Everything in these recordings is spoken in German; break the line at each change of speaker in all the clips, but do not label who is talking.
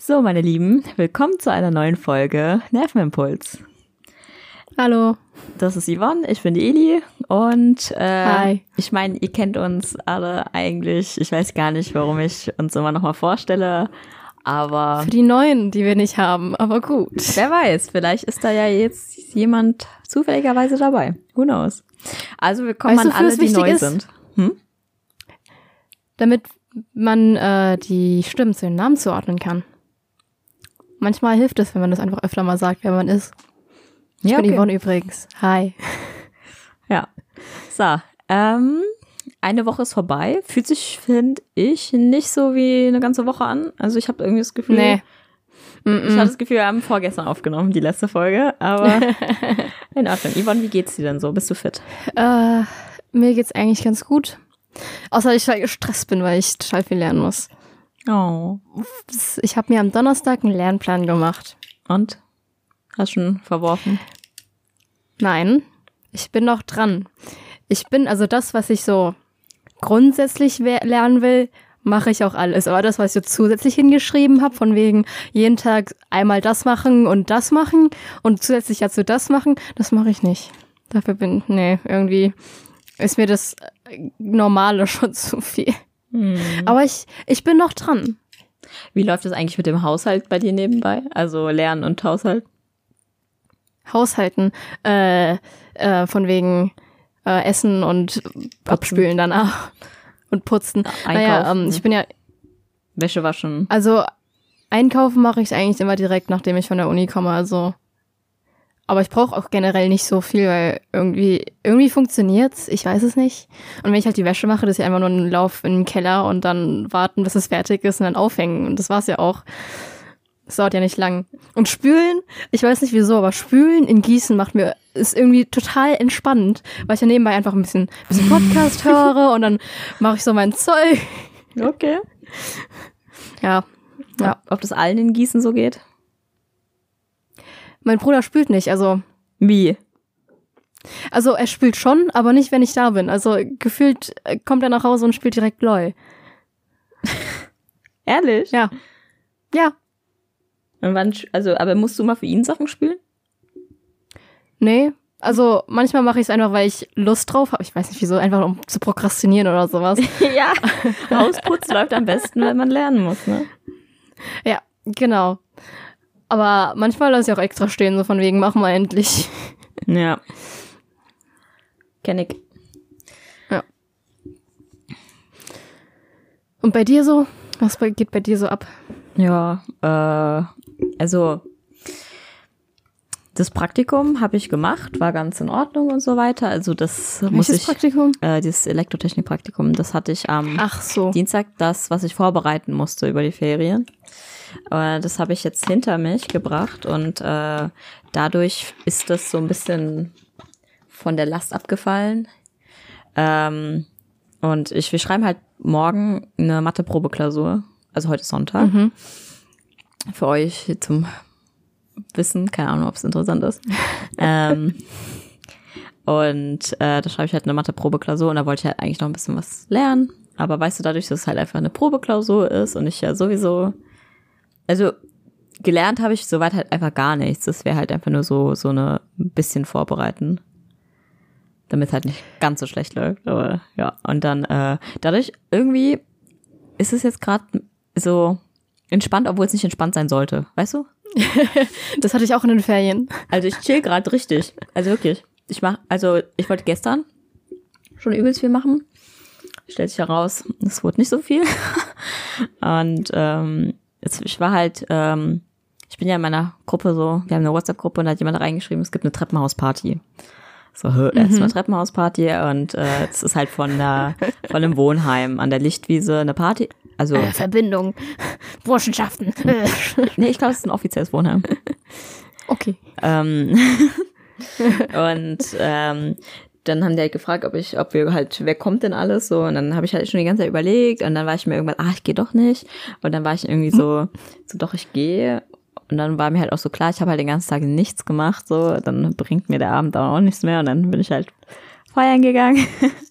So, meine Lieben, willkommen zu einer neuen Folge Nervenimpuls.
Hallo.
Das ist Yvonne, ich bin die Eli und äh,
Hi.
ich meine, ihr kennt uns alle eigentlich. Ich weiß gar nicht, warum ich uns immer nochmal vorstelle, aber
Für die Neuen, die wir nicht haben, aber gut.
wer weiß, vielleicht ist da ja jetzt jemand zufälligerweise dabei. Who knows? Also willkommen
Weißt du,
an alle, die neu
ist?
sind. Hm?
Damit man äh, die Stimmen zu den Namen zuordnen kann. Manchmal hilft es, wenn man das einfach öfter mal sagt, wer man ist. Ich
Ja,
bin
okay.
Yvonne übrigens. Hi.
Ja. So, ähm, eine Woche ist vorbei. Fühlt sich, finde ich, nicht so wie eine ganze Woche an. Also ich habe irgendwie das Gefühl,
Nee.
ich
Mm
hatte das Gefühl, wir haben vorgestern aufgenommen, die letzte Folge. Aber in Ordnung. Yvonne, wie geht's dir denn so? Bist du fit?
Äh, mir geht's eigentlich ganz gut. Außer ich total gestresst bin, weil ich total viel lernen muss.
Oh.
Ich habe mir am Donnerstag einen Lernplan gemacht.
Und? Hast schon verworfen?
Nein, ich bin noch dran. Ich bin, also das, was ich so grundsätzlich lernen will, mache ich auch alles. Aber das, was ich so zusätzlich hingeschrieben habe, von wegen jeden Tag einmal das machen und das machen und zusätzlich dazu das machen, das mache ich nicht. Dafür bin, nee, irgendwie ist mir das äh, Normale schon zu viel.
Hm.
Aber ich, ich bin noch dran.
Wie läuft es eigentlich mit dem Haushalt bei dir nebenbei? Also Lernen und Haushalt?
Haushalten, äh, äh, von wegen äh, Essen und abspülen danach und putzen. Naja,
Einkaufen.
ähm, ich bin ja,
Wäsche waschen?
also einkaufen mache ich eigentlich immer direkt, nachdem ich von der Uni komme, also. Aber ich brauche auch generell nicht so viel, weil irgendwie, irgendwie funktioniert's. Ich weiß es nicht. Und wenn ich halt die Wäsche mache, das ist ja einfach nur ein Lauf in den Keller und dann warten, bis es fertig ist und dann aufhängen. Und das war's ja auch. Das dauert ja nicht lang. Und spülen, ich weiß nicht wieso, aber spülen in Gießen macht mir, ist irgendwie total entspannend, weil ich ja nebenbei einfach ein bisschen, bisschen Podcast höre und dann mache ich so mein Zeug.
Okay.
Ja. Ja.
Ob das allen in Gießen so geht?
Mein Bruder spült nicht, also,
Wie?
also er spült schon, aber nicht, wenn ich da bin. Also gefühlt äh, kommt er nach Hause und spielt direkt LOL.
Ehrlich?
Ja. Ja.
Und wann, also, aber musst du mal für ihn Sachen spülen?
Nee. Also manchmal mache ich es einfach, weil ich Lust drauf habe. Ich weiß nicht wieso, einfach um zu prokrastinieren oder sowas.
ja. Hausputz läuft am besten, wenn man lernen muss, ne?
Ja, genau. Aber manchmal lasse ich auch extra stehen, so von wegen, mach mal endlich.
Ja. Kenn ich.
Und bei dir so? Was geht bei dir so ab?
Ja, äh, also das Praktikum habe ich gemacht, war ganz in Ordnung und so weiter. Also das muss
Welches
ich,
Praktikum?
äh, dieses Elektrotechnik-Praktikum, das hatte ich am
Ach so.
Dienstag, das, was ich vorbereiten musste über die Ferien. Äh, das habe ich jetzt hinter mich gebracht und äh, dadurch ist das so ein bisschen von der Last abgefallen. Ähm, und ich, wir schreiben halt morgen eine Mathe-Probeklausur. Also heute Sonntag.
Mhm.
Für euch zum Wissen, keine Ahnung, ob es interessant ist. ähm, und äh, da schreibe ich halt eine Mathe-Probeklausur und da wollte ich halt eigentlich noch ein bisschen was lernen. Aber weißt du, dadurch, dass es halt einfach eine Probeklausur ist und ich ja sowieso, also gelernt habe ich soweit halt einfach gar nichts. Das wäre halt einfach nur so, so eine ein bisschen vorbereiten. Damit es halt nicht ganz so schlecht läuft. Aber ja. Und dann, äh, dadurch irgendwie ist es jetzt gerade so entspannt, obwohl es nicht entspannt sein sollte. Weißt du?
Das hatte ich auch in den Ferien.
Also ich chill gerade richtig. Also wirklich. Ich mach, also ich wollte gestern schon übelst viel machen. Stellt sich heraus, es wurde nicht so viel. Und ähm, ich war halt, ähm, ich bin ja in meiner Gruppe so, wir haben eine WhatsApp-Gruppe und da hat jemand reingeschrieben, es gibt eine Treppenhausparty. So, ist eine Treppenhausparty und äh, es ist halt von, der, von einem Wohnheim an der Lichtwiese eine Party. Also,
Äh, Verbindung. Burschenschaften.
Nee, ich glaube, es ist ein offizielles Wohnheim.
okay.
Ähm, und ähm, dann haben die halt gefragt, ob ich, ob wir halt, wer kommt denn alles so? Und dann habe ich halt schon die ganze Zeit überlegt und dann war ich mir irgendwann, ah, ich gehe doch nicht. Und dann war ich irgendwie so, so doch, ich gehe. Und dann war mir halt auch so klar, ich habe halt den ganzen Tag nichts gemacht, so, dann bringt mir der Abend auch nichts mehr und dann bin ich halt feiern gegangen.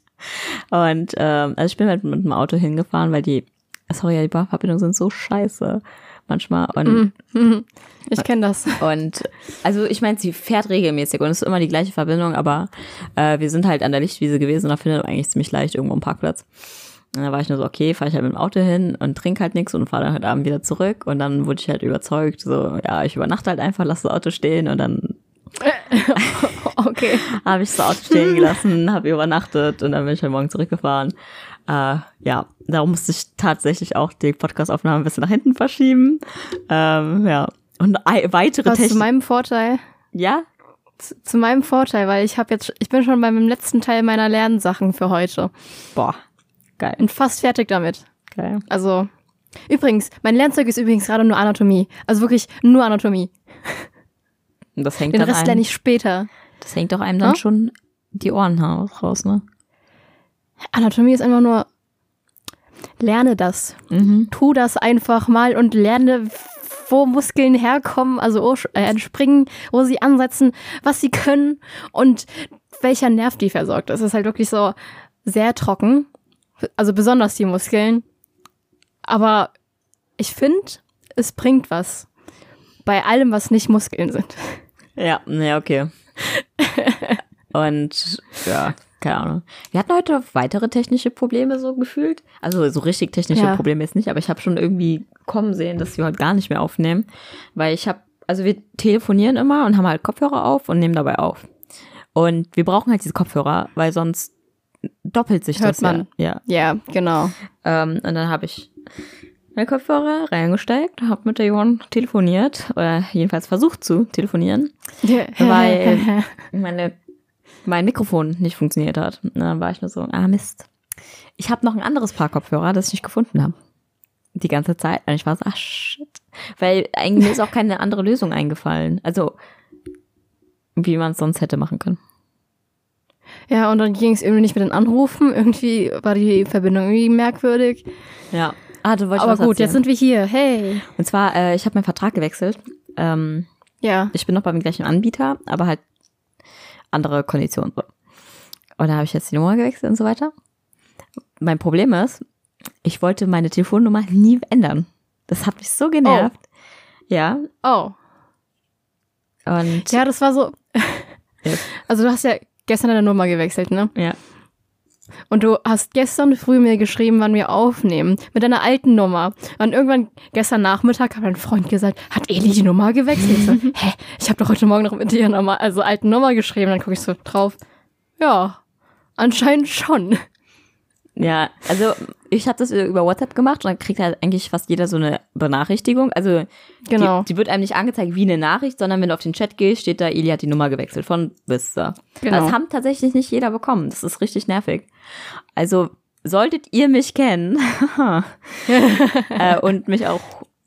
und ähm, also ich bin halt mit dem Auto hingefahren, weil die, sorry, die Fahrverbindungen sind so scheiße. Manchmal. Und,
Mhm. Ich kenne das.
und also ich meine, sie fährt regelmäßig und es ist immer die gleiche Verbindung, aber äh, wir sind halt an der Lichtwiese gewesen und da findet man eigentlich ziemlich leicht irgendwo einen Parkplatz. Und da war ich nur so, okay, fahre ich halt mit dem Auto hin und trinke halt nichts und fahre dann heute Abend wieder zurück. Und dann wurde ich halt überzeugt, so, ja, ich übernachte halt einfach, lasse das Auto stehen und dann
Okay.
habe ich das Auto stehen gelassen, habe übernachtet und dann bin ich halt morgen zurückgefahren. Äh, ja, darum musste ich tatsächlich auch die Podcastaufnahme ein bisschen nach hinten verschieben. Ähm, ja. Und ei- weitere
Was zu meinem Vorteil.
Ja?
Zu meinem Vorteil, weil ich habe jetzt, ich bin schon beim letzten Teil meiner Lernsachen für heute.
Boah. Geil.
Bin fast fertig damit.
Geil.
Also, übrigens, mein Lernzeug ist übrigens gerade nur Anatomie. Also wirklich nur Anatomie.
Und das hängt
Den
dann
Rest lerne ich später.
das hängt doch einem dann
Hm?
schon die Ohren raus, ne?
Anatomie ist einfach nur, lerne das.
Mhm.
Tu das einfach mal und lerne, wo Muskeln herkommen, also äh, entspringen, wo sie ansetzen, was sie können und welcher Nerv die versorgt. Das ist halt wirklich so sehr trocken. Also besonders die Muskeln. Aber ich finde, es bringt was. Bei allem, was nicht Muskeln sind.
Ja, ja, okay. Und ja, keine Ahnung. Wir hatten heute weitere technische Probleme so gefühlt. Also so richtig technische
Ja.
Probleme jetzt nicht, aber ich habe schon irgendwie kommen sehen, dass wir heute gar nicht mehr aufnehmen. Weil ich habe, also wir telefonieren immer und haben halt Kopfhörer auf und nehmen dabei auf. Und wir brauchen halt diese Kopfhörer, weil sonst doppelt sich
Hört
das
man.
ja.
Ja, genau.
Ähm, und dann habe ich meine Kopfhörer reingesteckt, habe mit der Johann telefoniert oder jedenfalls versucht zu telefonieren Weil- meine, mein Mikrofon nicht funktioniert hat. Und dann war ich nur so, ah Mist. Ich habe noch ein anderes Paar Kopfhörer, das ich nicht gefunden habe. Die ganze Zeit. Und ich war so, ah shit. Weil eigentlich mir ist auch keine andere Lösung eingefallen. Also, wie man es sonst hätte machen können.
Ja, und dann ging es irgendwie nicht mit den Anrufen. Irgendwie war die Verbindung irgendwie merkwürdig.
Ja. Ah, du wolltest
Aber gut, jetzt sind wir hier. Hey.
Und zwar, äh, ich habe meinen Vertrag gewechselt. Ähm,
Ja.
ich bin noch beim gleichen Anbieter, aber halt andere Konditionen. So. Und da habe ich jetzt die Nummer gewechselt und so weiter. Mein Problem ist, ich wollte meine Telefonnummer nie ändern. Das hat mich so genervt. Ja.
Oh.
Und
Ja, das war so. Also du hast ja gestern deine Nummer gewechselt, ne?
ja.
Und du hast gestern früh mir geschrieben, wann wir aufnehmen. Mit deiner alten Nummer. Und irgendwann gestern Nachmittag hat mein Freund gesagt, hat Eli die Nummer gewechselt? Ich so, hä? Ich habe doch heute Morgen noch mit dir nochmal, also alten Nummer geschrieben. Dann gucke ich so drauf. Ja, anscheinend schon.
Ja, also ich habe das über WhatsApp gemacht und dann kriegt halt eigentlich fast jeder so eine Benachrichtigung. Also
Genau.
die, die wird einem nicht angezeigt wie eine Nachricht, sondern wenn du auf den Chat gehst, steht da, Eli hat die Nummer gewechselt von bis da.
Genau.
Das haben tatsächlich nicht jeder bekommen. Das ist richtig nervig. Also solltet ihr mich kennen äh, und mich auch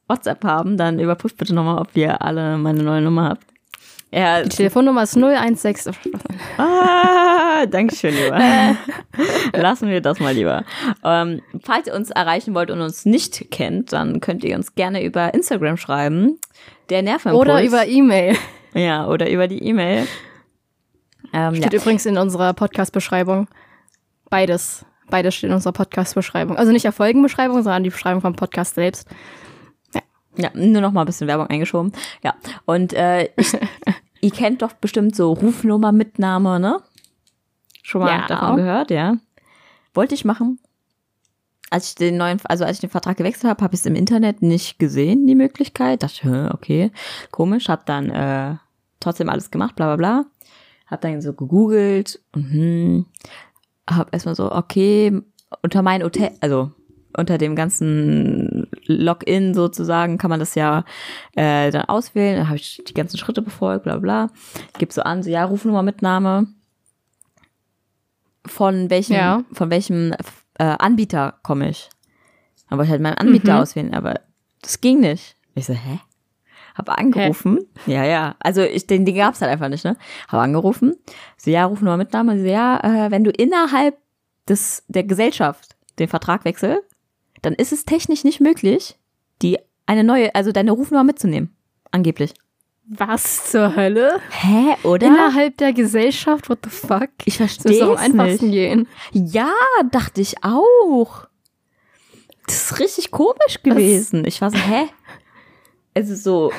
WhatsApp haben, dann überprüft bitte nochmal, ob ihr alle meine neue Nummer habt. Ja,
Die Telefonnummer ist 016.
Ah, Dankeschön, lieber. Lassen wir das mal lieber. Ähm, falls ihr uns erreichen wollt und uns nicht kennt, dann könnt ihr uns gerne über Instagram schreiben. Der Nervenimpuls.
Oder über E-Mail.
Ja, oder über die E-Mail. Ähm, ja.
Steht übrigens in unserer Podcast-Beschreibung. Beides. Beides steht in unserer Podcast-Beschreibung. Also nicht der Folgenbeschreibung, sondern die Beschreibung vom Podcast selbst.
ja, nur noch mal ein bisschen Werbung eingeschoben. Ja, und äh, ich, ihr kennt doch bestimmt so Rufnummer-Mitnahme, ne? Schon mal
Ja.
davon gehört, ja. Wollte ich machen. Als ich den neuen, also als ich den Vertrag gewechselt habe, habe ich es im Internet nicht gesehen, die Möglichkeit. Dachte, okay, komisch. Hab dann äh, trotzdem alles gemacht, bla bla bla. Hab dann so gegoogelt, mhm. hab erstmal so, okay, unter mein Hotel, also unter dem ganzen Login sozusagen kann man das ja äh, dann auswählen. Dann habe ich die ganzen Schritte befolgt, bla bla. Gib so an, so ja, Rufnummer-Mitnahme. Von welchem,
Ja.
von welchem äh, Anbieter komme ich? Dann wollte ich halt meinen Anbieter
Mhm.
auswählen, aber das ging nicht. Ich so, hä? Hab angerufen. Ja, ja. Also ich, den, den gab's halt einfach nicht, ne? Hab angerufen. So, ja, Rufnummer-Mitnahme. So, ja, äh, wenn du innerhalb des, der Gesellschaft den Vertrag wechselst, dann ist es technisch nicht möglich, die eine neue, also deine Rufnummer mitzunehmen. Angeblich.
Was zur Hölle?
Hä, oder?
Innerhalb der Gesellschaft? What the fuck?
ich verstehe
doch am
es
einfachsten
nicht.
gehen.
Ja, dachte ich auch. Das ist richtig komisch gewesen. Ich war so, hä? Also so,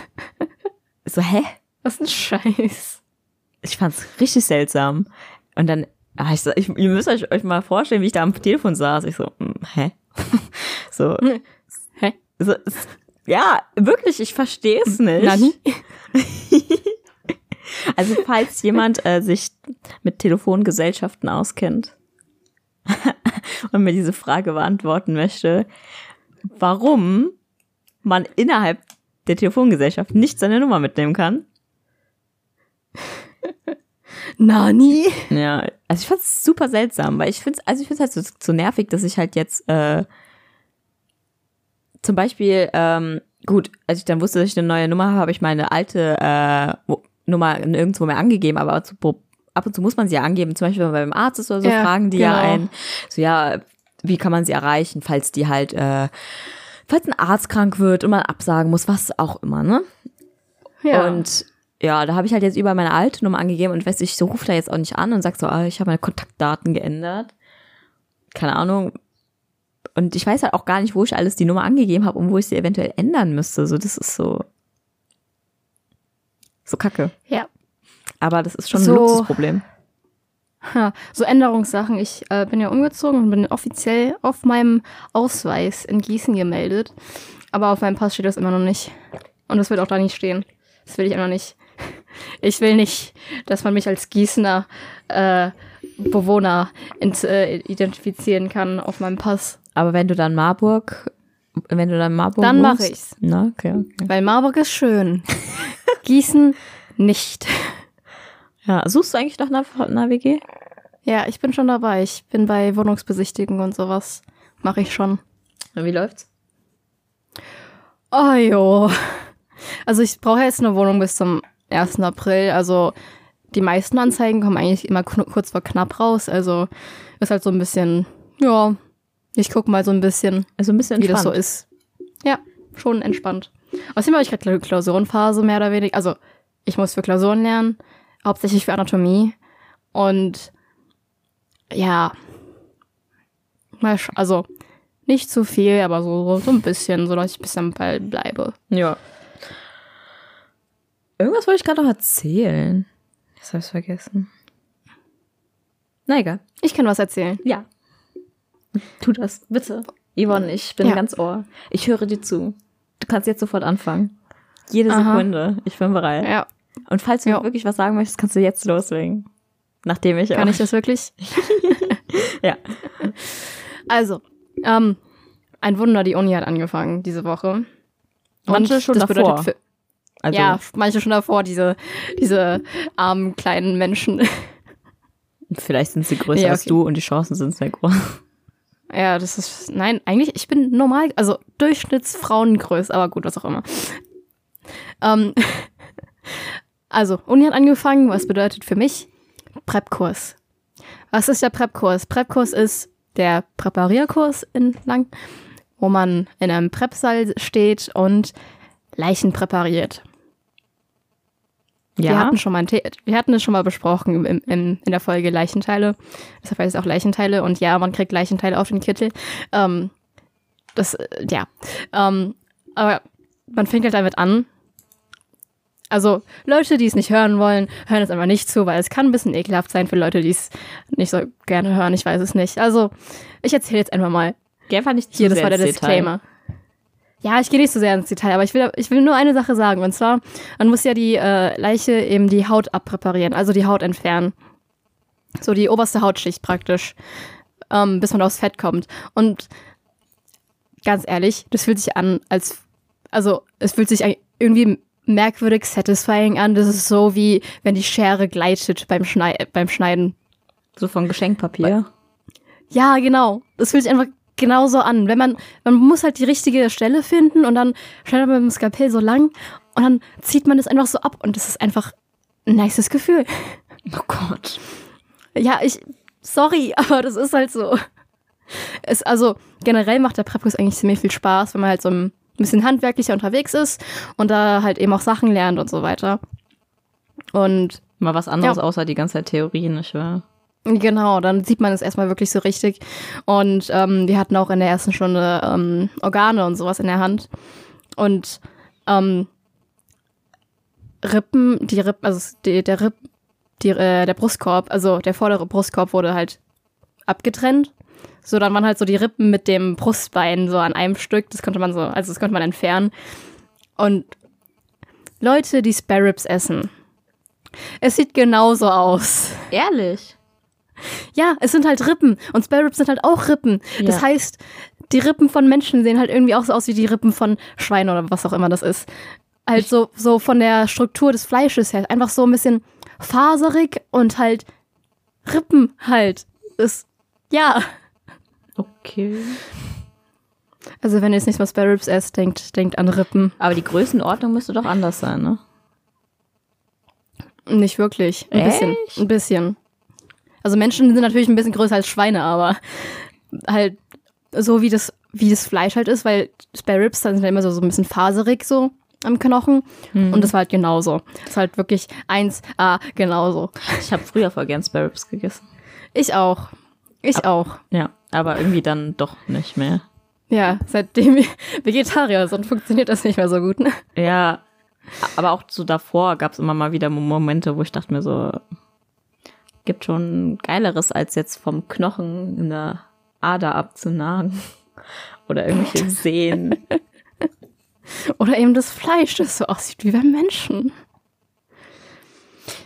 so, hä?
Was ein Scheiß.
Ich fand's richtig seltsam. Und dann, ah, ich, ich, ihr müsst euch, euch mal vorstellen, wie ich da am Telefon saß. Ich so, hm, hä? so,
Hä?
so, ja, wirklich, ich verstehe es nicht.
Nani?
Also falls jemand äh, sich mit Telefongesellschaften auskennt und mir diese Frage beantworten möchte, warum man innerhalb der Telefongesellschaft nicht seine Nummer mitnehmen kann.
Nani?
Ja, also ich fand es super seltsam, weil ich finde es, also ich halt so, so nervig, dass ich halt jetzt äh, zum Beispiel, ähm, gut, als ich dann wusste, dass ich eine neue Nummer habe, habe ich meine alte äh, Nummer nirgendwo mehr angegeben, aber zu, ab und zu muss man sie ja angeben, zum Beispiel wenn man beim Arzt ist oder so,
Ja,
fragen die ja
genau.
ein, so ja, wie kann man sie erreichen, falls die halt, äh, falls ein Arzt krank wird und man absagen muss, was auch immer, ne?
Ja.
Und ja, da habe ich halt jetzt über meine alte Nummer angegeben und weiß ich, so ruft er jetzt auch nicht an und sagt so, ah, ich habe meine Kontaktdaten geändert. Keine Ahnung. Und ich weiß halt auch gar nicht, wo ich alles die Nummer angegeben habe und wo ich sie eventuell ändern müsste. So, das ist so. So kacke.
ja.
Aber das ist schon
So.
ein Luxusproblem.
Ha, so Änderungssachen. Ich äh, bin ja umgezogen und bin offiziell auf meinem Ausweis in Gießen gemeldet. Aber auf meinem Pass steht das immer noch nicht. Und das wird auch da nicht stehen. Das will ich immer nicht. Ich will nicht, dass man mich als Gießener äh, Bewohner äh, identifizieren kann auf meinem Pass.
Aber wenn du dann Marburg, wenn du dann Marburg
Dann mach
wohnst-
ich's.
Na, okay, okay.
Weil Marburg ist schön. Gießen nicht.
Ja, suchst du eigentlich nach einer, einer WG?
Ja, ich bin schon dabei. Ich bin bei Wohnungsbesichtigen und sowas. Mache ich schon.
Wie läuft's?
Oh jo. Also ich brauche jetzt eine Wohnung bis zum 1. April. Also die meisten Anzeigen kommen eigentlich immer kurz vor knapp raus. Also ist halt so ein bisschen, ja, ich gucke mal so ein bisschen,
Also ein bisschen
wie das so
entspannt.
ist. Ja, schon entspannt. Außerdem habe ich gerade Klausurenphase mehr oder weniger. Also ich muss für Klausuren lernen, hauptsächlich für Anatomie. Und ja, also nicht zu viel, aber so, so ein bisschen, so dass ich bis am Ball bleibe.
Ja. Irgendwas wollte ich gerade noch erzählen. Jetzt habe ich vergessen. Na egal.
Ich kann was erzählen.
Ja. Tu das, bitte. Yvonne, ich bin
Ja.
ganz ohr. Ich höre dir zu. Du kannst jetzt sofort anfangen. Jede
Aha.
Sekunde. Ich bin bereit.
Ja,
Und falls du
Ja.
wirklich was sagen möchtest, kannst du jetzt loslegen. Nachdem ich
kann ich das wirklich?
Ja.
Also, ähm, ein Wunder, die Uni hat angefangen diese Woche.
Manche schon
das
davor.
bedeutet Für,
Also,
ja, manche schon davor, diese, diese armen kleinen Menschen.
vielleicht sind sie größer
Ja,
als
okay.
du und die Chancen sind sehr groß.
Ja, das ist, nein, eigentlich, ich bin normal, also Durchschnittsfrauengröße, aber gut, was auch immer. Ähm, also, Uni hat angefangen, was bedeutet für mich? Prep-Kurs. Was ist der Prep-Kurs? Prep-Kurs ist der Präparierkurs in Lang, wo man in einem Prep-Saal steht und Leichen präpariert. Wir hatten schon mal ein The wir hatten es schon mal besprochen im, im, in der Folge Leichenteile. Deshalb heißt es auch Leichenteile und ja, man kriegt Leichenteile auf den Kittel. Ähm, das, äh, ja. Ähm, aber man fängt halt damit an. Also Leute, die es nicht hören wollen, hören es einfach nicht zu, weil es kann ein bisschen ekelhaft sein für Leute, die es nicht so gerne hören. Ich weiß es nicht. Also ich erzähle jetzt einfach mal.
Einfach nicht zu
Hier, das war der. Disclaimer. Ja, ich gehe nicht so sehr ins Detail, aber ich will, ich will nur eine Sache sagen. Und zwar, man muss ja die äh, Leiche eben die Haut abpräparieren, also die Haut entfernen. So die oberste Hautschicht praktisch, ähm, bis man aufs Fett kommt. Und ganz ehrlich, das fühlt sich an, als, also es fühlt sich irgendwie merkwürdig satisfying an. Das ist so wie, wenn die Schere gleitet beim, Schnei beim Schneiden.
So von Geschenkpapier.
Ja, genau. Das fühlt sich einfach genauso an. Wenn man, man muss halt die richtige Stelle finden und dann schneidet man mit dem Skalpell so lang und dann zieht man das einfach so ab und das ist einfach ein nices Gefühl.
Oh Gott.
Ja, ich, sorry, aber das ist halt so. Es, also generell macht der Prepkurs eigentlich ziemlich viel Spaß, wenn man halt so ein bisschen handwerklicher unterwegs ist und da halt eben auch Sachen lernt und so weiter. Und
Mal was anderes
Ja.
außer die ganze Zeit Theorie, nicht wahr?
Genau, dann sieht man es erstmal wirklich so richtig. Und ähm, wir hatten auch in der ersten Stunde ähm, Organe und sowas in der Hand. Und ähm, Rippen, die Rippen, also die, der Ripp, die, äh, der Brustkorb, also der vordere Brustkorb wurde halt abgetrennt. So, dann waren halt so die Rippen mit dem Brustbein so an einem Stück. Das konnte man so, also das konnte man entfernen. Und Leute, die Spare essen, es sieht genauso aus.
Ehrlich?
Ja, es sind halt Rippen. Und Spare Ribs sind halt auch Rippen. Das
Ja.
heißt, die Rippen von Menschen sehen halt irgendwie auch so aus wie die Rippen von Schweinen oder was auch immer das ist. Halt so, so von der Struktur des Fleisches her. Einfach so ein bisschen faserig und halt Rippen halt. Ist, ja.
Okay.
Also wenn ihr jetzt nicht mal Spare Ribs esst, denkt, denkt an Rippen.
Aber die Größenordnung müsste doch anders sein, ne?
Nicht wirklich. Ein bisschen.
Echt?
Ein bisschen. Also Menschen sind natürlich ein bisschen größer als Schweine, aber halt so wie das, wie das Fleisch halt ist, weil Spare Ribs dann sind ja immer so, so ein bisschen faserig so am Knochen. Und das war halt genauso. Das ist halt wirklich 1A genauso.
Ich habe früher voll gern Spare Ribs gegessen.
Ich auch. Ich auch.
Ja, aber irgendwie dann doch nicht mehr.
Ja, seitdem wir Vegetarier sind, funktioniert das nicht mehr so gut. Ne?
Ja, aber auch so davor gab es immer mal wieder Momente, wo ich dachte mir so, gibt schon Geileres, als jetzt vom Knochen in der Ader abzunagen. Oder irgendwelche Sehnen.
Oder eben das Fleisch, das so aussieht wie beim Menschen.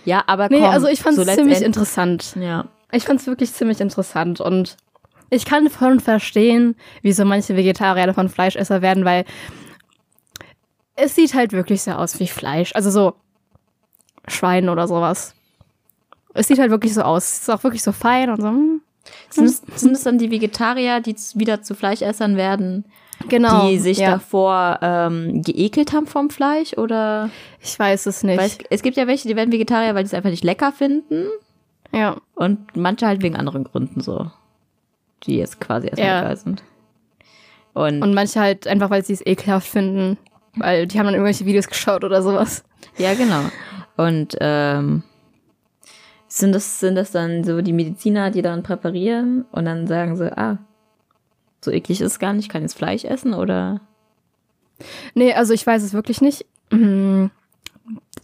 Ja, aber
Nee,
komm,
also ich fand es
so
ziemlich interessant.
Ja,
Ich fand es wirklich ziemlich interessant und ich kann voll verstehen, wieso manche Vegetarier davon Fleischesser werden, weil es sieht halt wirklich so aus wie Fleisch. Also so Schwein oder sowas. Es sieht halt wirklich so aus. Es ist auch wirklich so fein und so. hm.
sind es, sind es dann die Vegetarier, die wieder zu Fleischessern werden,
Genau.
die sich
ja.
davor ähm, geekelt haben vom Fleisch? Oder
Ich weiß es nicht.
es, es gibt ja welche, die werden Vegetarier, weil die es einfach nicht lecker finden.
ja.
Und manche halt wegen anderen Gründen so. Die jetzt quasi erstmal
Ja.
egal sind. Und,
Und manche halt einfach, weil sie es ekelhaft finden. Weil die haben dann irgendwelche Videos geschaut oder sowas.
ja, genau. Und ähm, sind das, sind das dann so die Mediziner, die dann präparieren und dann sagen sie, ah, so eklig ist es gar nicht, ich kann jetzt Fleisch essen oder
Nee, also ich weiß es wirklich nicht. Mhm.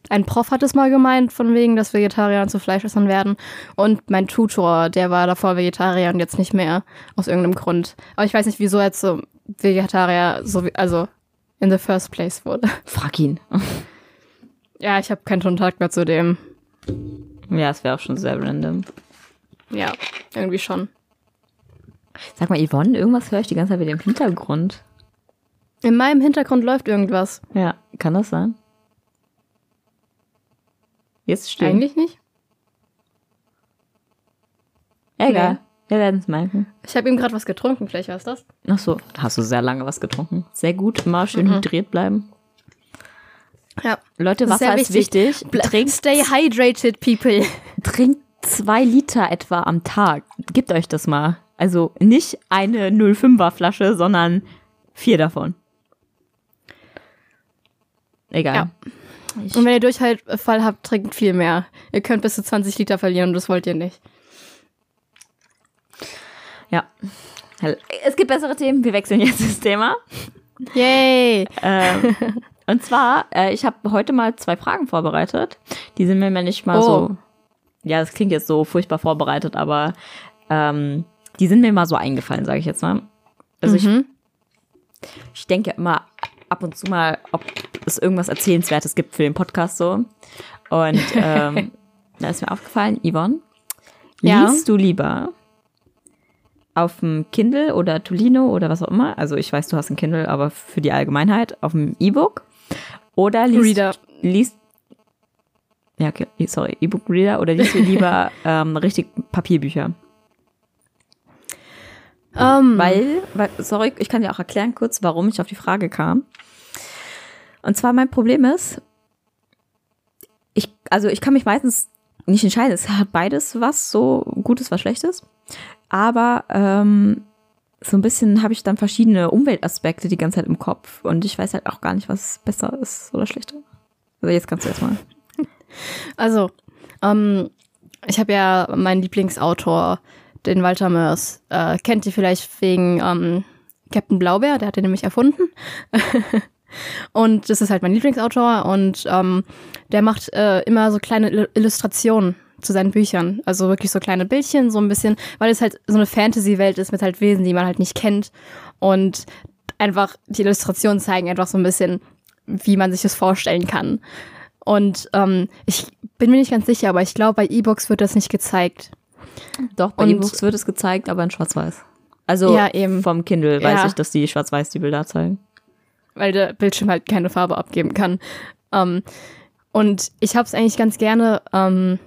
Ein Prof hat es mal gemeint, von wegen, dass Vegetarier zu Fleischessern werden. Und mein Tutor, der war davor Vegetarier und jetzt nicht mehr, aus irgendeinem Grund. Aber ich weiß nicht, wieso er jetzt so Vegetarier, so wie, also in the first place wurde.
frag ihn.
Ja, ich habe keinen Kontakt mehr zu dem.
Ja, es wäre auch schon sehr random.
Ja, irgendwie schon.
Sag mal, Yvonne, irgendwas höre ich die ganze Zeit wieder im Hintergrund.
In meinem Hintergrund läuft irgendwas.
Ja, kann das sein? Jetzt still.
Eigentlich nicht.
Egal. Wir werden es merken.
Ich habe eben gerade was getrunken, vielleicht war es das.
Ach so, da hast du sehr lange was getrunken. Sehr gut, immer schön
Mhm.
hydriert bleiben.
Ja.
Leute,
ist
Wasser
sehr
ist wichtig. Trinkt,
Stay hydrated, people.
trinkt zwei Liter etwa am Tag. Gebt euch das mal. Also nicht eine 05er Flasche, sondern vier davon. Egal.
Ja.
Ich,
Und wenn ihr Durchhaltfall habt, trinkt viel mehr. Ihr könnt bis zu 20 Liter verlieren und das wollt ihr nicht.
ja. Es gibt bessere Themen. Wir wechseln jetzt das Thema.
Yay!
Ähm, und zwar, äh, ich habe heute mal zwei Fragen vorbereitet. Die sind mir manchmal
Oh.
so, ja, das klingt jetzt so furchtbar vorbereitet, aber ähm, die sind mir mal so eingefallen, sage ich jetzt mal. Also
Mhm.
ich, ich denke immer ab und zu mal, ob es irgendwas Erzählenswertes gibt für den Podcast so. Und ähm, da ist mir aufgefallen, Yvonne,
Ja?
liest du lieber auf dem Kindle oder Tolino oder was auch immer, also ich weiß, du hast ein Kindle, aber für die Allgemeinheit auf dem E-Book oder liest,
Reader.
liest ja, okay, sorry, E-Book-Reader oder liest du lieber ähm, richtig Papierbücher?
Ähm,
Weil, weil, sorry, ich kann dir auch erklären kurz, warum ich auf die Frage kam. Und zwar mein Problem ist, ich, also ich kann mich meistens nicht entscheiden. Es hat beides was, so Gutes, was Schlechtes. Aber ähm, so ein bisschen habe ich dann verschiedene Umweltaspekte die ganze Zeit im Kopf und ich weiß halt auch gar nicht, was besser ist oder schlechter. Also jetzt kannst du erstmal.
Also, ähm, ich habe ja meinen Lieblingsautor, den Walter Mörs. Äh, kennt ihr vielleicht wegen ähm, Captain Blaubeer, der hat den nämlich erfunden. Und das ist halt mein Lieblingsautor und ähm, der macht äh, immer so kleine Ill- Illustrationen zu seinen Büchern. Also wirklich so kleine Bildchen, so ein bisschen, weil es halt so eine Fantasy-Welt ist mit halt Wesen, die man halt nicht kennt. Und einfach die Illustrationen zeigen einfach so ein bisschen, wie man sich das vorstellen kann. Und ähm, ich bin mir nicht ganz sicher, aber ich glaube, bei E-Books wird das nicht gezeigt.
Doch, bei E-Books wird es gezeigt, aber in Schwarz-Weiß. Also
Ja,
vom Kindle weiß
Ja.
ich, dass die Schwarz-Weiß die Bilder zeigen.
weil der Bildschirm halt keine Farbe abgeben kann. Ähm, und ich habe es eigentlich ganz gerne ähm,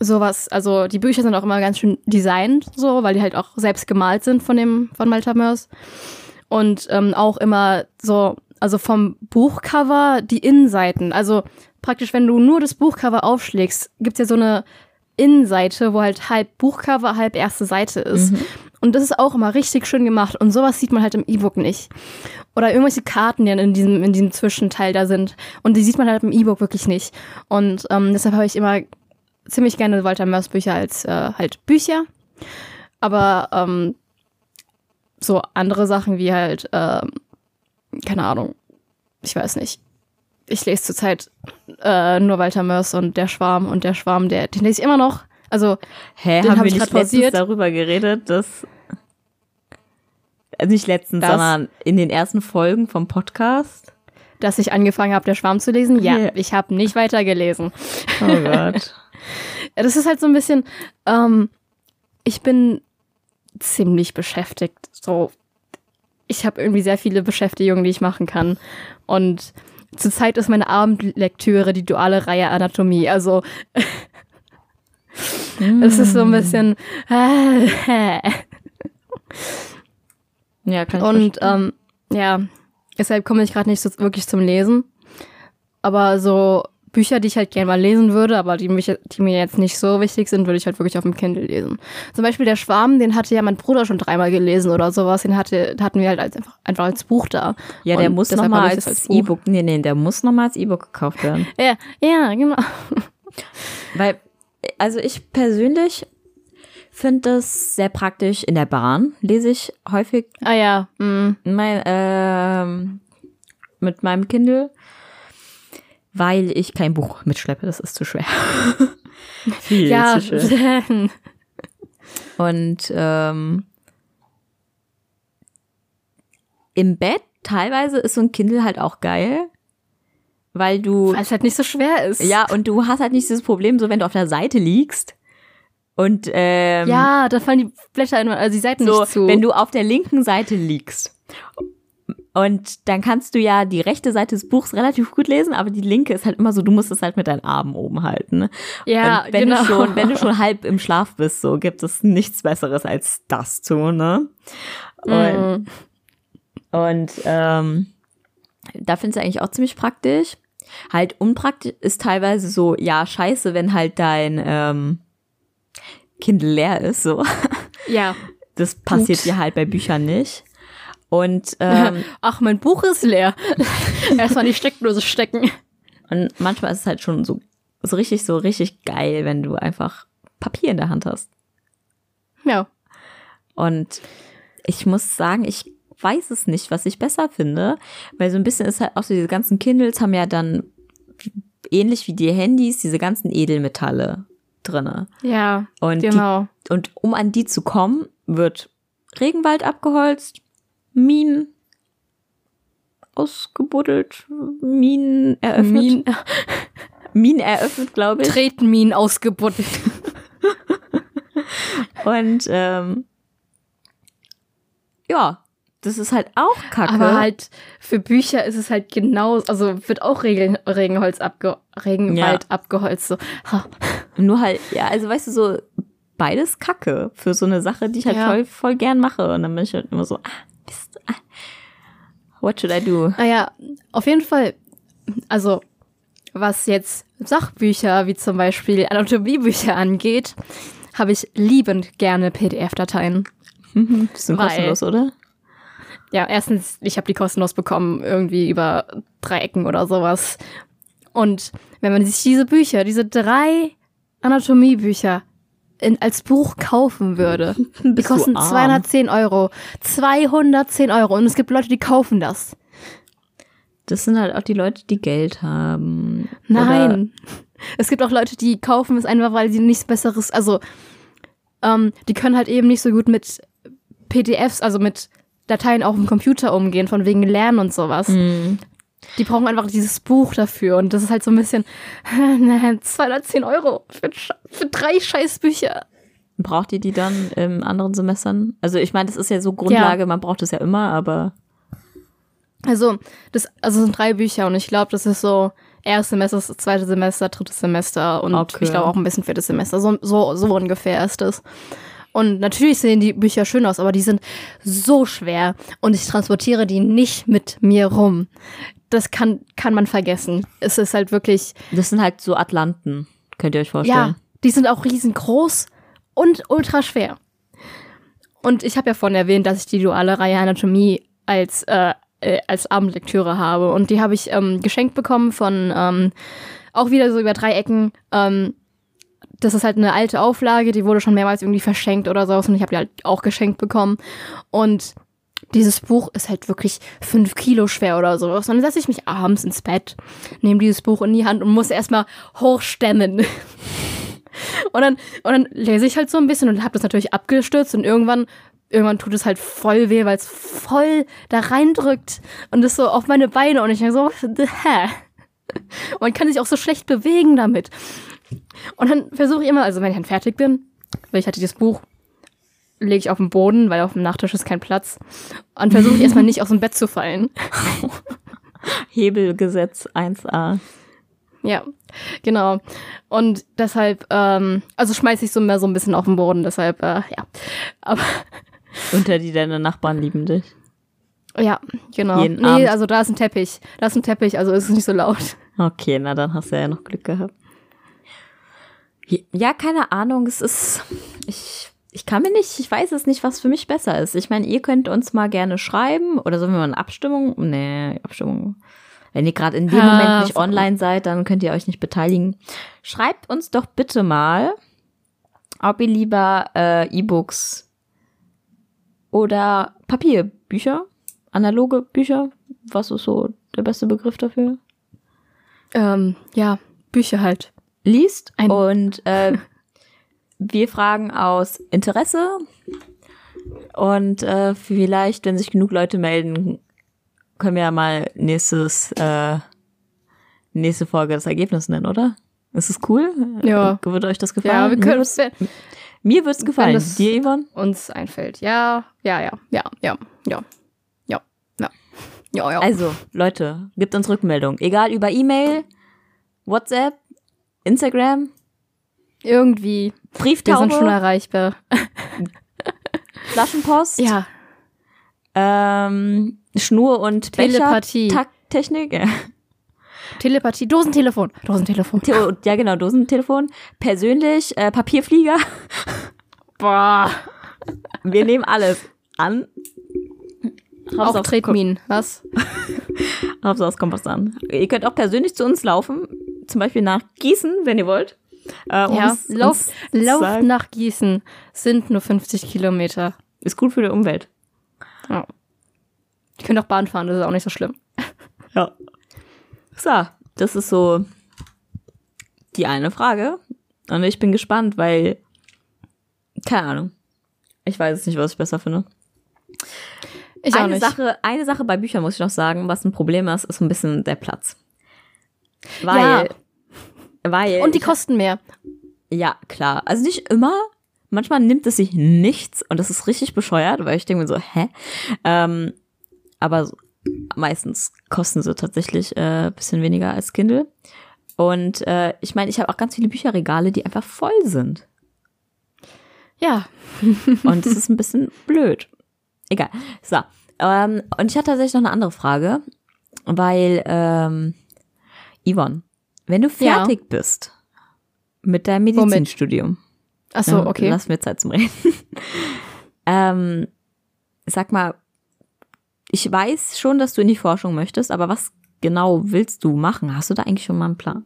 sowas, also die Bücher sind auch immer ganz schön designt, so, weil die halt auch selbst gemalt sind von dem, von Malta Mörs. Und ähm, auch immer so, also vom Buchcover die Innenseiten. Also praktisch, wenn du nur das Buchcover aufschlägst, gibt's ja so eine Innenseite, wo halt halb Buchcover, halb erste Seite ist. Und das ist auch immer richtig schön gemacht. Und sowas sieht man halt im E-Book nicht. Oder irgendwelche Karten, die dann in diesem, in diesem Zwischenteil da sind. Und die sieht man halt im E-Book wirklich nicht. Und ähm, deshalb habe ich immer ziemlich gerne Walter Mörs Bücher als äh, halt Bücher. Aber ähm, so andere Sachen wie halt, ähm, keine Ahnung, ich weiß nicht. Ich lese zurzeit äh, nur Walter Mörs und Der Schwarm und Der Schwarm, der, den lese ich immer noch. Also,
Hä,
Den
haben
hab
wir
ich
nicht letztens darüber geredet, dass also nicht letztens,
Das-
sondern in den ersten Folgen vom Podcast?
dass ich angefangen habe, Der Schwarm zu lesen. Ja,
Ja.
ich habe nicht weitergelesen.
Oh Gott.
Ja, das ist halt so ein bisschen, ähm, ich bin ziemlich beschäftigt. So, ich habe irgendwie sehr viele Beschäftigungen, die ich machen kann. Und zurzeit ist meine Abendlektüre die duale Reihe Anatomie. Also, es ist so ein bisschen.
ja, kann ich
Und ähm, ja, deshalb komme ich gerade nicht so wirklich zum Lesen. Aber so Bücher, die ich halt gerne mal lesen würde, aber die, mich, die mir jetzt nicht so wichtig sind, würde ich halt wirklich auf dem Kindle lesen. Zum Beispiel der Schwarm, den hatte ja mein Bruder schon dreimal gelesen oder sowas. Den hatte, hatten wir halt als, einfach, einfach als Buch da.
Ja, der
Und
muss nochmal als
Buch.
E-Book, nee, nee, der muss nochmal als E-Book gekauft werden.
Ja, ja, genau.
Weil, also ich persönlich finde das sehr praktisch in der Bahn. Lese ich häufig
Ah ja, mm.
mein, ähm, mit meinem Kindle, weil ich kein Buch mitschleppe. Das ist zu schwer. Viel
ja.
zu schwer. Und ähm, im Bett teilweise ist so ein Kindle halt auch geil, weil du
Weil es halt nicht so schwer ist.
ja und du hast halt nicht dieses Problem, so wenn du auf der Seite liegst und ähm,
Ja, da fallen die Blätter, immer- also die Seiten
so,
nicht zu.
wenn du auf der linken Seite liegst. Und dann kannst du ja die rechte Seite des Buchs relativ gut lesen, aber die linke ist halt immer so, du musst es halt mit deinen Armen oben halten. Ne?
ja,
und wenn
genau.
du schon, wenn du schon halb im Schlaf bist, so gibt es nichts Besseres als das zu, ne? Und,
Mhm.
und ähm, da finde ich eigentlich auch ziemlich praktisch. Halt unpraktisch ist teilweise so, ja, scheiße, wenn halt dein ähm, Kindle leer ist, so.
Ja.
Das passiert
Ups.
dir halt bei Büchern nicht. Und, ähm,
Ach, mein Buch ist leer. Erstmal die Steckdose stecken.
und manchmal ist es halt schon so, so richtig, so richtig geil, wenn du einfach Papier in der Hand hast.
Ja.
Und ich muss sagen, ich weiß es nicht, was ich besser finde, weil so ein bisschen ist halt auch so, diese ganzen Kindles haben ja dann ähnlich wie die Handys diese ganzen Edelmetalle drinne.
Ja,
Und,
genau.
die, und um an die zu kommen, wird Regenwald abgeholzt, Minen ausgebuddelt, Minen eröffnet.
Minen,
Minen eröffnet, glaube ich.
Tretminen ausgebunden.
Und ähm, ja, das ist halt auch kacke.
Aber halt für Bücher ist es halt genau, also wird auch Regen, Regenholz abge, Regenwald abgeholzt. So.
Nur halt, ja, also weißt du, so beides kacke für so eine Sache, die ich halt
Ja.
voll, voll gern mache. Und dann bin ich halt immer so, ah, Mist, ah, what should I do?
Naja, auf jeden Fall, also was jetzt Sachbücher wie zum Beispiel Anatomiebücher angeht, habe ich liebend gerne PDF-Dateien.
Bisschen
Weil-
kostenlos, oder?
Ja, erstens, ich habe die kostenlos bekommen, irgendwie über drei Ecken oder sowas. Und wenn man sich diese Bücher, diese drei Anatomiebücher in, als Buch kaufen würde, die kosten
arm.
210 Euro. 210 Euro. Und es gibt Leute, die kaufen das.
Das sind halt auch die Leute, die Geld haben.
Nein. Es gibt auch Leute, die kaufen es einfach, weil sie nichts Besseres, also ähm, die können halt eben nicht so gut mit PDFs, also mit Dateien auf dem Computer umgehen, von wegen Lernen und sowas.
Mhm.
Die brauchen einfach dieses Buch dafür und das ist halt so ein bisschen, nein, 210 Euro für, für drei Scheißbücher.
Braucht ihr die dann in anderen Semestern? Also ich meine, das ist ja so Grundlage,
Ja.
man braucht es ja immer, aber
Also, das, also es sind drei Bücher und ich glaube, das ist so erstes Semester, das zweite Semester, drittes Semester und
Okay.
ich glaube auch ein bisschen viertes Semester. So, so, so ungefähr ist es. Und natürlich sehen die Bücher schön aus, aber die sind so schwer und ich transportiere die nicht mit mir rum. Das kann, kann man vergessen. Es ist halt wirklich,
das sind halt so Atlanten, könnt ihr euch vorstellen.
ja, die sind auch riesengroß und ultra schwer. Und ich habe ja vorhin erwähnt, dass ich die duale Reihe Anatomie als, äh, äh, als Abendlektüre habe. Und die habe ich ähm, geschenkt bekommen von ähm, auch wieder so über drei Ecken. Ähm, das ist halt eine alte Auflage, die wurde schon mehrmals irgendwie verschenkt oder sowas und ich habe die halt auch geschenkt bekommen. Und dieses Buch ist halt wirklich fünf Kilo schwer oder sowas. Und dann setze ich mich abends ins Bett, nehme dieses Buch in die Hand und muss erstmal hochstemmen. Und dann, und dann lese ich halt so ein bisschen und habe das natürlich abgestürzt und irgendwann, irgendwann tut es halt voll weh, weil es voll da reindrückt und das so auf meine Beine und ich denke so, hä? Man kann sich auch so schlecht bewegen damit. Und dann versuche ich immer, also wenn ich dann fertig bin, weil ich hatte dieses Buch, lege ich auf den Boden, weil auf dem Nachttisch ist kein Platz. Und versuche ich erstmal nicht aus dem Bett zu fallen.
Hebelgesetz 1a.
Ja, genau. Und deshalb, ähm, also schmeiße ich so mehr so ein bisschen auf den Boden, deshalb, äh, ja. Aber
Unter die deine Nachbarn lieben dich.
ja, genau.
Jeden
nee,
Abend.
also da ist ein Teppich. Da ist ein Teppich, also ist es nicht so laut.
Okay, na dann hast du ja noch Glück gehabt. Ja, keine Ahnung, es ist. Ich, ich kann mir nicht, ich weiß es nicht, was für mich besser ist. Ich meine, ihr könnt uns mal gerne schreiben oder sollen wir mal eine Abstimmung? Nee, Abstimmung. Wenn ihr gerade in dem
Ja,
Moment nicht online seid, dann könnt ihr euch nicht beteiligen. Schreibt uns doch bitte mal, ob ihr lieber äh, E-Books oder Papierbücher, analoge Bücher, was ist so der beste Begriff dafür?
Ähm, ja, Bücher halt.
Liest
Ein-
und äh, wir fragen aus Interesse und äh, vielleicht, wenn sich genug Leute melden, können wir ja mal nächstes äh, nächste Folge das Ergebnis nennen, oder? Ist es cool?
Ja.
Würde euch das gefallen?
Ja, wir können, wenn
mir wird's gefallen.
das-
Dir, Yvonne?
uns einfällt. Ja, ja, ja, ja, ja, ja, ja, ja, ja, ja.
Also, Leute, gebt uns Rückmeldung. Egal über E-Mail, WhatsApp, Instagram,
Irgendwie. Wir
Brieftaube,
sind schon erreichbar.
Flaschenpost.
Ja,
Ähm, Schnur und
Telepathie.
Takttechnik. Ja.
Telepathie, Dosentelefon, Dosentelefon.
The- ja, genau, Dosentelefon. Persönlich, äh, Papierflieger.
Boah.
Wir nehmen alles an.
Auch
aufs-
Tretminen, was?
Hauptsache, es kommt was an. Ihr könnt auch persönlich zu uns laufen. Zum Beispiel nach Gießen, wenn ihr wollt. Äh, um
Ja,
uns-
lauf,
uns zu
lauf
sagen.
nach Gießen sind nur 50 Kilometer.
Ist gut für die Umwelt.
Ja. Ich könnte auch Bahn fahren, das ist auch nicht so schlimm.
Ja. So, das ist so die eine Frage. Und ich bin gespannt, weil, keine Ahnung. Ich weiß es nicht, was ich besser finde.
Ich auch
eine. Sache, eine Sache bei Büchern muss ich noch sagen, was ein Problem ist, ist so ein bisschen der Platz. Weil,
Ja.
weil.
Und die kosten mehr.
ja, klar. Also nicht immer. Manchmal nimmt es sich nichts und das ist richtig bescheuert, weil ich denke mir so, hä? Ähm, aber so, meistens kosten sie tatsächlich äh, bisschen weniger als Kindle. Und äh, ich meine, ich habe auch ganz viele Bücherregale, die einfach voll sind.
Ja.
Und es ist ein bisschen blöd. Egal. So. Ähm, und ich hatte tatsächlich noch eine andere Frage, weil, ähm, Yvonne, wenn du
Ja.
fertig bist mit deinem Medizinstudium,
Ach so,
ja,
okay.
lass mir Zeit zum Reden. ähm, sag mal, ich weiß schon, dass du in die Forschung möchtest, aber was genau willst du machen? Hast du da eigentlich schon mal einen Plan?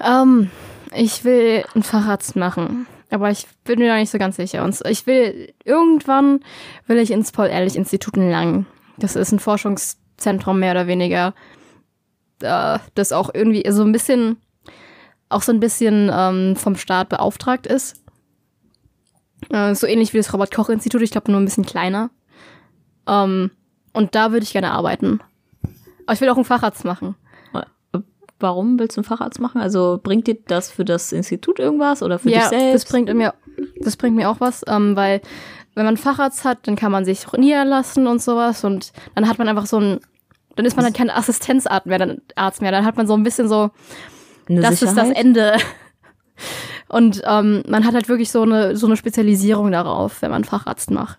Ähm, ich will einen Facharzt machen. Aber ich bin mir da nicht so ganz sicher. Und ich will, irgendwann will ich ins Paul-Ehrlich-Institut in Langen. Das ist ein Forschungs, Zentrum mehr oder weniger, äh, das auch irgendwie so ein bisschen, auch so ein bisschen ähm, vom Staat beauftragt ist. Äh, so ähnlich wie das Robert-Koch-Institut, ich glaube nur ein bisschen kleiner. Ähm, und da würde ich gerne arbeiten. Aber ich will auch einen Facharzt machen.
Warum willst du einen Facharzt machen? Also bringt dir das für das Institut irgendwas oder für
ja,
dich selbst?
das bringt mir, das bringt mir auch was, ähm, weil wenn man einen Facharzt hat, dann kann man sich niederlassen und sowas und dann hat man einfach so ein, dann ist man dann kein Assistenzarzt mehr, dann Arzt mehr, dann hat man so ein bisschen so,
Eine
das ist das
Sicherheit?
Ende. Und ähm, man hat halt wirklich so eine, so eine Spezialisierung darauf, wenn man Facharzt macht.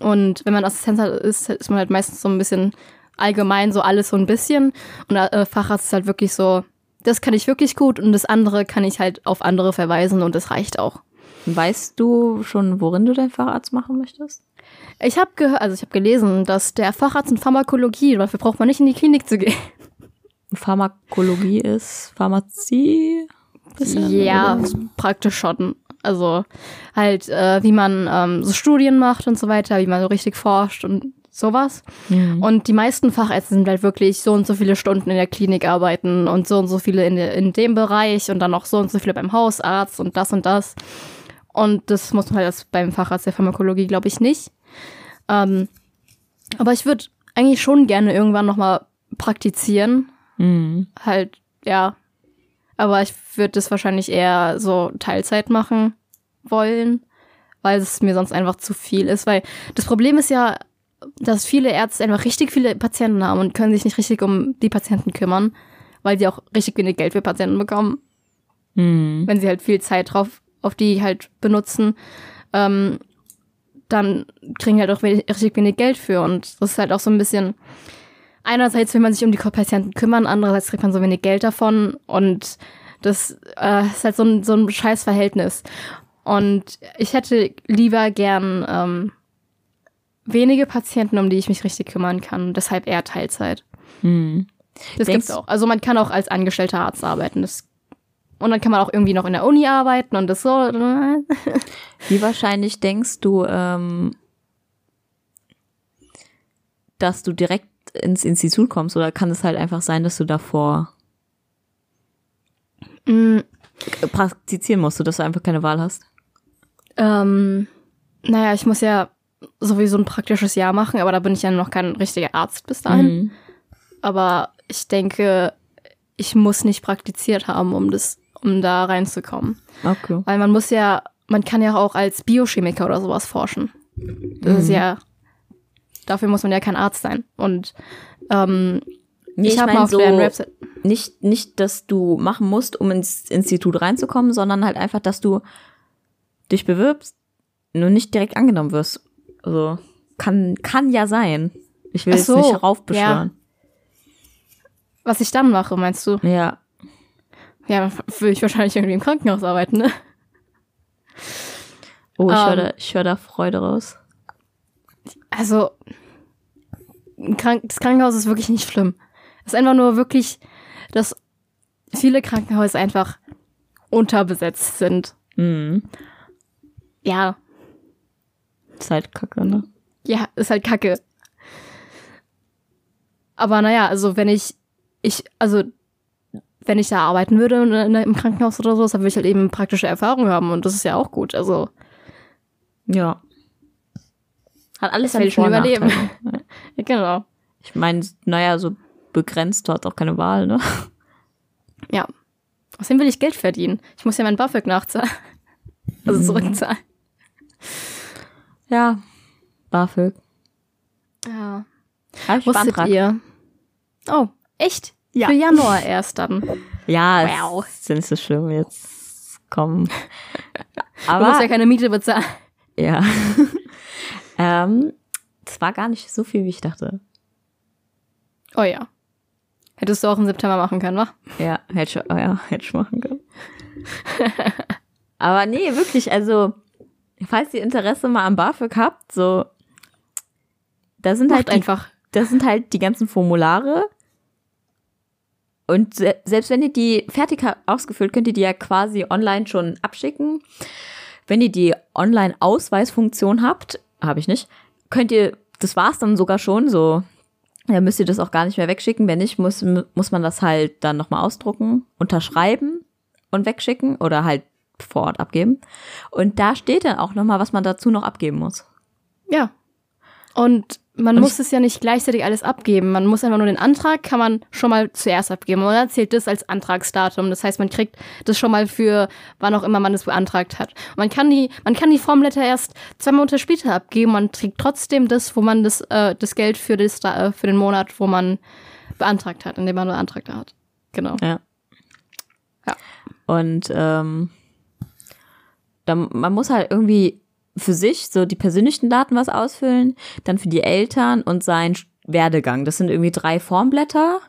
Und wenn man Assistenzarzt ist, ist man halt meistens so ein bisschen allgemein so alles so ein bisschen. Und äh, Facharzt ist halt wirklich so, das kann ich wirklich gut und das andere kann ich halt auf andere verweisen und das reicht auch.
Weißt du schon, worin du deinen Facharzt machen möchtest?
Ich habe gehört, also ich habe gelesen, dass der Facharzt in Pharmakologie, dafür braucht man nicht in die Klinik zu gehen.
Pharmakologie ist Pharmazie? Bisschen,
Ja,
oder?
praktisch schon. Also halt, äh, wie man ähm, so Studien macht und so weiter, wie man so richtig forscht und sowas.
Mhm.
Und die meisten Fachärzte sind halt wirklich so und so viele Stunden in der Klinik arbeiten und so und so viele in, in dem Bereich und dann noch so und so viele beim Hausarzt und das und das. Und das muss man halt beim Facharzt der Pharmakologie, glaube ich, nicht. Ähm, aber ich würde eigentlich schon gerne irgendwann nochmal praktizieren.
Mhm.
Halt, ja. Aber ich würde das wahrscheinlich eher so Teilzeit machen wollen, weil es mir sonst einfach zu viel ist. Weil das Problem ist ja, dass viele Ärzte einfach richtig viele Patienten haben und können sich nicht richtig um die Patienten kümmern, weil sie auch richtig wenig Geld für Patienten bekommen,
Mhm.
wenn sie halt viel Zeit drauf auf die halt benutzen. Ähm, dann kriegen halt auch wenig, richtig wenig Geld für. Und das ist halt auch so ein bisschen. Einerseits will man sich um die Patienten kümmern, andererseits kriegt man so wenig Geld davon. Und das äh, ist halt so ein, so ein scheiß Verhältnis. Und ich hätte lieber gern ähm, wenige Patienten, um die ich mich richtig kümmern kann. Deshalb eher Teilzeit.
Mhm.
Das
Denkst-
gibt's auch. Also man kann auch als angestellter Arzt arbeiten. Das, und dann kann man auch irgendwie noch in der Uni arbeiten und das so.
Wie wahrscheinlich denkst du, ähm, dass du direkt ins Institut kommst oder kann es halt einfach sein, dass du davor
Mm,
praktizieren musst, sodass du einfach keine Wahl hast?
ähm, naja, ich muss ja sowieso ein praktisches Jahr machen, aber da bin ich ja noch kein richtiger Arzt bis dahin.
Mhm.
Aber ich denke, ich muss nicht praktiziert haben, um das, um da reinzukommen.
Okay.
Weil man muss ja, man kann ja auch als Biochemiker oder sowas forschen. Das ist ja, dafür muss man ja kein Arzt sein. Und ähm,
Nee,
ich habe
mein
mal auf deren Website.
nicht, nicht, dass du machen musst, um ins Institut reinzukommen, sondern halt einfach, dass du dich bewirbst, nur nicht direkt angenommen wirst. Also kann, kann ja sein. Ich will
Ach
es
so,
nicht heraufbeschwören.
Was ich dann mache, meinst du?
Ja.
Ja, dann will ich wahrscheinlich irgendwie im Krankenhaus arbeiten, ne?
Oh, ich höre
Ähm.
da, ich hör da Freude raus.
Also, das Krankenhaus ist wirklich nicht schlimm. Es ist einfach nur wirklich, dass viele Krankenhäuser einfach unterbesetzt sind.
Mhm.
Ja,
Ist halt kacke, ne?
ja, ist halt kacke. Aber naja, also wenn ich, ich, also wenn ich da arbeiten würde im Krankenhaus oder so, dann würde ich halt eben praktische Erfahrung haben und das ist ja auch gut. Also
Ja. Hat alles seine
ich schon überleben. Ja, genau.
Ich meine, naja, so begrenzt, du hast auch keine Wahl, ne?
Ja. Außerdem will ich Geld verdienen. Ich muss ja mein BAföG nachzahlen. Also zurückzahlen.
Ja. BAföG.
Ja.
Hab ich
Wusstet ihr? Oh, echt?
Ja.
Für Januar erst dann.
Ja,
Wow.
ist nicht so schlimm jetzt. Komm.
Du
Aber
musst ja keine Miete bezahlen.
ja. ähm, das war gar nicht so viel, wie ich dachte.
Oh ja. Hättest du auch im September machen können, wa?
Ja, hätte ich, oh ja, hätte ich machen können. Aber nee, wirklich, also, falls ihr Interesse mal am BAföG habt, so, da sind halt die,
einfach.
das sind halt die ganzen Formulare. Und se selbst wenn ihr die fertig ausgefüllt, könnt ihr die ja quasi online schon abschicken. Wenn ihr die Online-Ausweisfunktion habt, habe ich nicht, könnt ihr, das war's dann sogar schon, so dann müsst ihr das auch gar nicht mehr wegschicken. Wenn nicht, muss, muss man das halt dann nochmal ausdrucken, unterschreiben und wegschicken oder halt vor Ort abgeben. Und da steht dann auch nochmal, was man dazu noch abgeben muss.
Ja. Und man
Und
muss es ja nicht gleichzeitig alles abgeben. Man muss einfach nur den Antrag, kann man schon mal zuerst abgeben. Und dann zählt das als Antragsdatum. Das heißt, man kriegt das schon mal für wann auch immer man es beantragt hat. Und man kann die, man kann die Formblätter erst zwei Monate später abgeben. Man trägt trotzdem das, wo man das, äh, das Geld für, das, Da- äh, für den Monat, wo man beantragt hat, in dem man beantragt hat. Genau.
Ja.
Ja.
Und ähm, dann, man muss halt irgendwie für sich so die persönlichen Daten was ausfüllen, dann für die Eltern und seinen Werdegang. Das sind irgendwie drei Formblätter.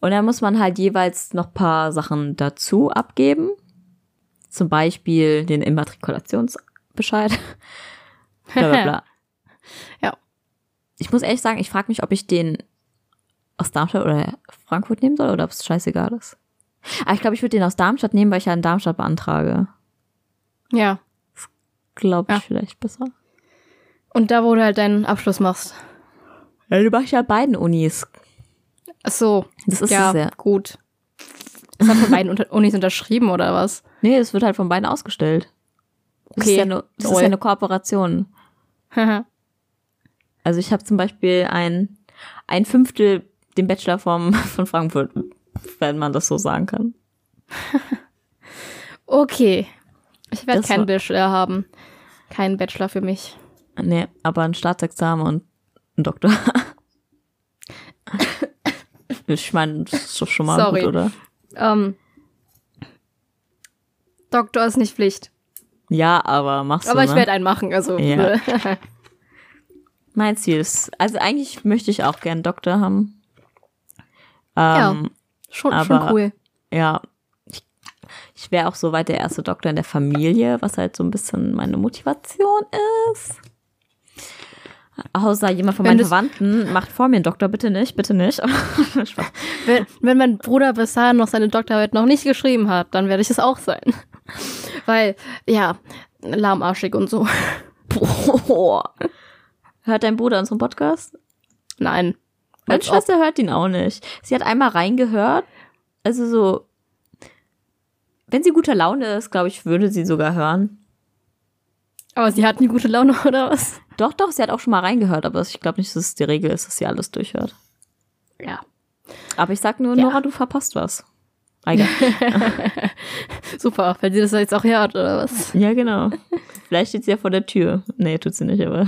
Und dann muss man halt jeweils noch paar Sachen dazu abgeben. Zum Beispiel den Immatrikulationsbescheid. bla bla bla.
Ja.
Ich muss ehrlich sagen, ich frage mich, ob ich den aus Darmstadt oder Frankfurt nehmen soll oder ob es scheißegal ist. Aber ich glaube, ich würde den aus Darmstadt nehmen, weil ich ja in Darmstadt beantrage.
Ja.
Glaube ich
Ja.
vielleicht besser.
Und da, wo du halt deinen Abschluss machst.
Ja, du machst ja beiden Unis.
Ach so.
Das ist
ja,
sehr.
gut. Das hat von beiden Unis unterschrieben, oder was?
Nee, es wird halt von beiden ausgestellt. Das ist
Okay.
ja, nur, das ist ja eine Kooperation. Also ich habe zum Beispiel ein, ein Fünftel den Bachelor vom, von Frankfurt, wenn man das so sagen kann.
okay. Ich werde keinen Bachelor haben. Keinen Bachelor für mich.
Nee, aber ein Staatsexamen und ein Doktor. ich meine, das ist doch schon mal
Sorry.
gut, oder?
Ähm, Doktor ist nicht Pflicht.
Ja, aber machst
Aber
du,
ich
ne?
werde einen machen, also.
Ja. Mein Ziel ist, also eigentlich möchte ich auch gern Doktor haben. Ähm,
schon,
Aber-
schon cool.
ja, ich, wäre auch soweit der erste Doktor in der Familie, was halt so ein bisschen meine Motivation ist. Außer jemand von
Wenn
meinen Verwandten macht vor mir einen Doktor, bitte nicht, bitte nicht.
Wenn, wenn mein Bruder dahin noch seine Doktorarbeit noch nicht geschrieben hat, dann werde ich es auch sein. Weil, ja, lahmarschig und so.
Boah. Hört dein Bruder unseren Podcast?
Nein.
Meine. Schwester hört ihn auch nicht. Sie hat einmal reingehört. Also so, wenn sie guter Laune ist, glaube ich, würde sie sogar hören.
Aber sie hat nie gute Laune, oder was?
Doch, doch, sie hat auch schon mal reingehört, aber ich glaube nicht, dass es die Regel ist, dass sie alles durchhört.
Ja.
Aber ich sag nur,
Ja.
Nora, du verpasst was.
Super, weil sie das jetzt auch hört, oder was?
ja, genau. Vielleicht steht sie ja vor der Tür. Nee, tut sie nicht, aber.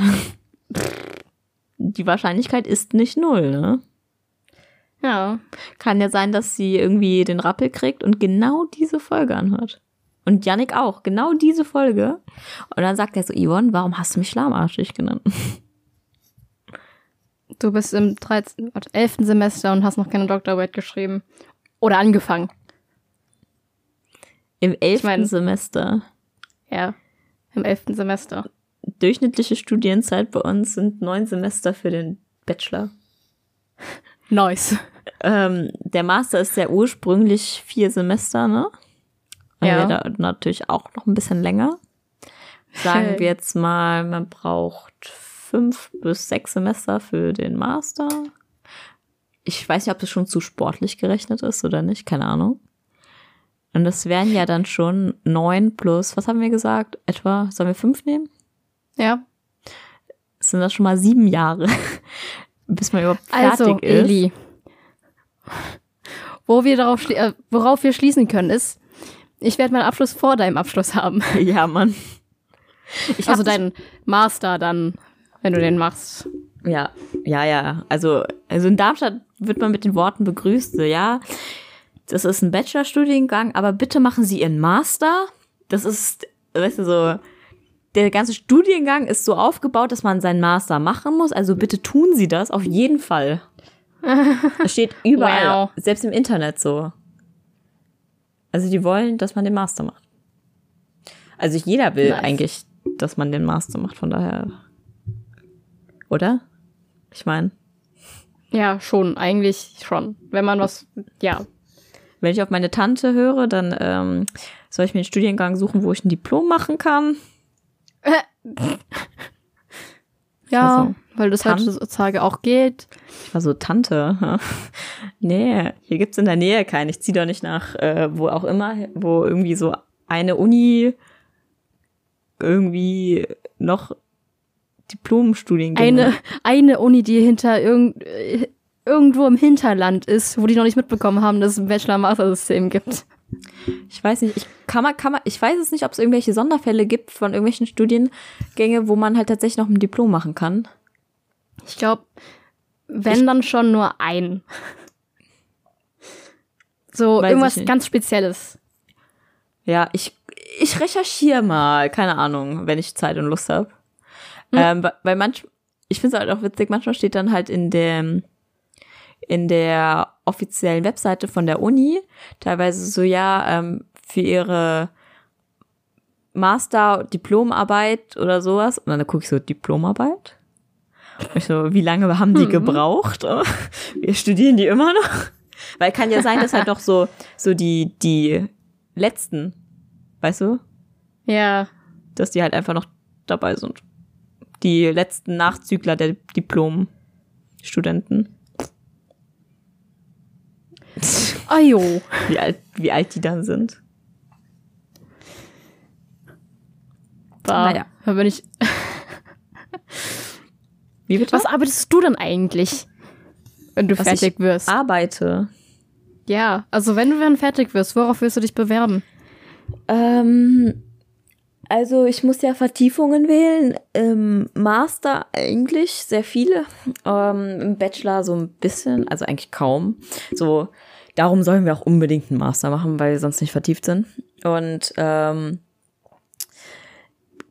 Die Wahrscheinlichkeit ist nicht null, ne?
Ja.
Kann ja sein, dass sie irgendwie den Rappel kriegt und genau diese Folge anhört. Und Yannick auch, genau diese Folge. Und dann sagt er so, Yvonne, warum hast du mich lahmarschig genannt?
Du bist im 13, warte, 11. Semester und hast noch keine Doktorarbeit geschrieben. Oder angefangen.
Im elften
mein-
Semester.
Ja. Im 11. Semester.
Durchschnittliche Studienzeit bei uns sind neun Semester für den Bachelor.
Nice.
Ähm, der Master ist ja ursprünglich vier Semester, ne?
Ja.
dauert natürlich auch noch ein bisschen länger. Sagen wir jetzt mal, man braucht fünf bis sechs Semester für den Master. Ich weiß nicht, ob das schon zu sportlich gerechnet ist oder nicht, keine Ahnung. Und das wären ja dann schon neun plus, was haben wir gesagt? Etwa, sollen wir fünf nehmen?
Ja.
Sind das schon mal sieben Jahre, bis man überhaupt fertig
Also,
ist.
Eli. Wo wir darauf äh, worauf wir schließen können, ist, ich werde meinen Abschluss vor deinem Abschluss haben.
Ja, Mann. Ich
also deinen Master dann, wenn du den machst.
Ja, ja, ja. Also, also in Darmstadt wird man mit den Worten begrüßt, so, ja, das ist ein Bachelorstudiengang, aber bitte machen Sie Ihren Master. Das ist, weißt du, so, der ganze Studiengang ist so aufgebaut, dass man seinen Master machen muss. Also bitte tun Sie das auf jeden Fall. Das steht überall,
Wow.
selbst im Internet so. Also die wollen, dass man den Master macht. Also jeder will
Nice.
eigentlich, dass man den Master macht, von daher. Oder? Ich meine,
Ja, schon, eigentlich schon. Wenn man was, ja.
wenn ich auf meine Tante höre, dann ähm, soll ich mir einen Studiengang suchen, wo ich ein Diplom machen kann.
Ja,
Also,
weil das
Tan-
heutzutage auch geht.
Ich war so, Tante, nee, hier gibt's in der Nähe keinen. Ich zieh doch nicht nach, äh, wo auch immer, wo irgendwie so eine Uni irgendwie noch Diplomstudiengänge.
Eine, eine Uni, die hinter irgend, äh, irgendwo im Hinterland ist, wo die noch nicht mitbekommen haben, dass es ein Bachelor-Master-System gibt.
Ich weiß nicht, ich kann man, kann man, ich weiß es nicht, ob es irgendwelche Sonderfälle gibt von irgendwelchen Studiengänge, wo man halt tatsächlich noch ein Diplom machen kann.
Ich glaube, wenn dann schon nur ein. So
Weiß ich
irgendwas ganz Spezielles.
Ja, ich, ich recherchiere mal, keine Ahnung, wenn ich Zeit und Lust habe.
Hm.
Ähm, weil- weil manch, ich finde es halt auch witzig, manchmal steht dann halt in dem, in der offiziellen Webseite von der Uni teilweise so, ja, ähm, für ihre Master, Diplomarbeit oder sowas. Und dann gucke ich so, Diplomarbeit? Ich so, wie lange haben die gebraucht? Wir studieren die immer noch. Weil kann ja sein, dass halt noch so, so die, die letzten, weißt du,
Ja.
dass die halt einfach noch dabei sind. Die letzten Nachzügler der Diplom-Studenten.
Ah jo.
Wie alt, wie alt die dann sind.
Da,
Naja.
bin ich.
Wie bitte?
Was arbeitest du denn eigentlich, wenn du
Was
fertig
ich
wirst?
arbeite?
Ja, also wenn du dann fertig wirst, worauf wirst du dich bewerben?
Ähm, also ich muss ja Vertiefungen wählen. Im Master eigentlich sehr viele. Ähm, Im Bachelor so ein bisschen, also eigentlich kaum. So, darum sollen wir auch unbedingt einen Master machen, weil wir sonst nicht vertieft sind. Und ähm,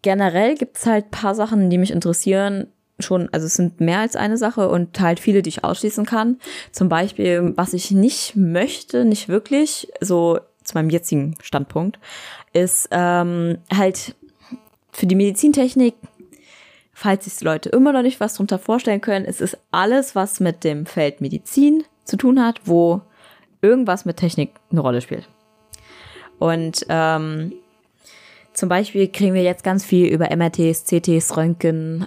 generell gibt's halt paar Sachen, die mich interessieren. Schon, also es sind mehr als eine Sache und halt viele, die ich ausschließen kann. Zum Beispiel, was ich nicht möchte, nicht wirklich, so zu meinem jetzigen Standpunkt, ist ähm, halt für die Medizintechnik, falls sich Leute immer noch nicht was drunter vorstellen können, es ist alles, was mit dem Feld Medizin zu tun hat, wo irgendwas mit Technik eine Rolle spielt. Und ähm, zum Beispiel kriegen wir jetzt ganz viel über MRTs, CTs, Röntgen,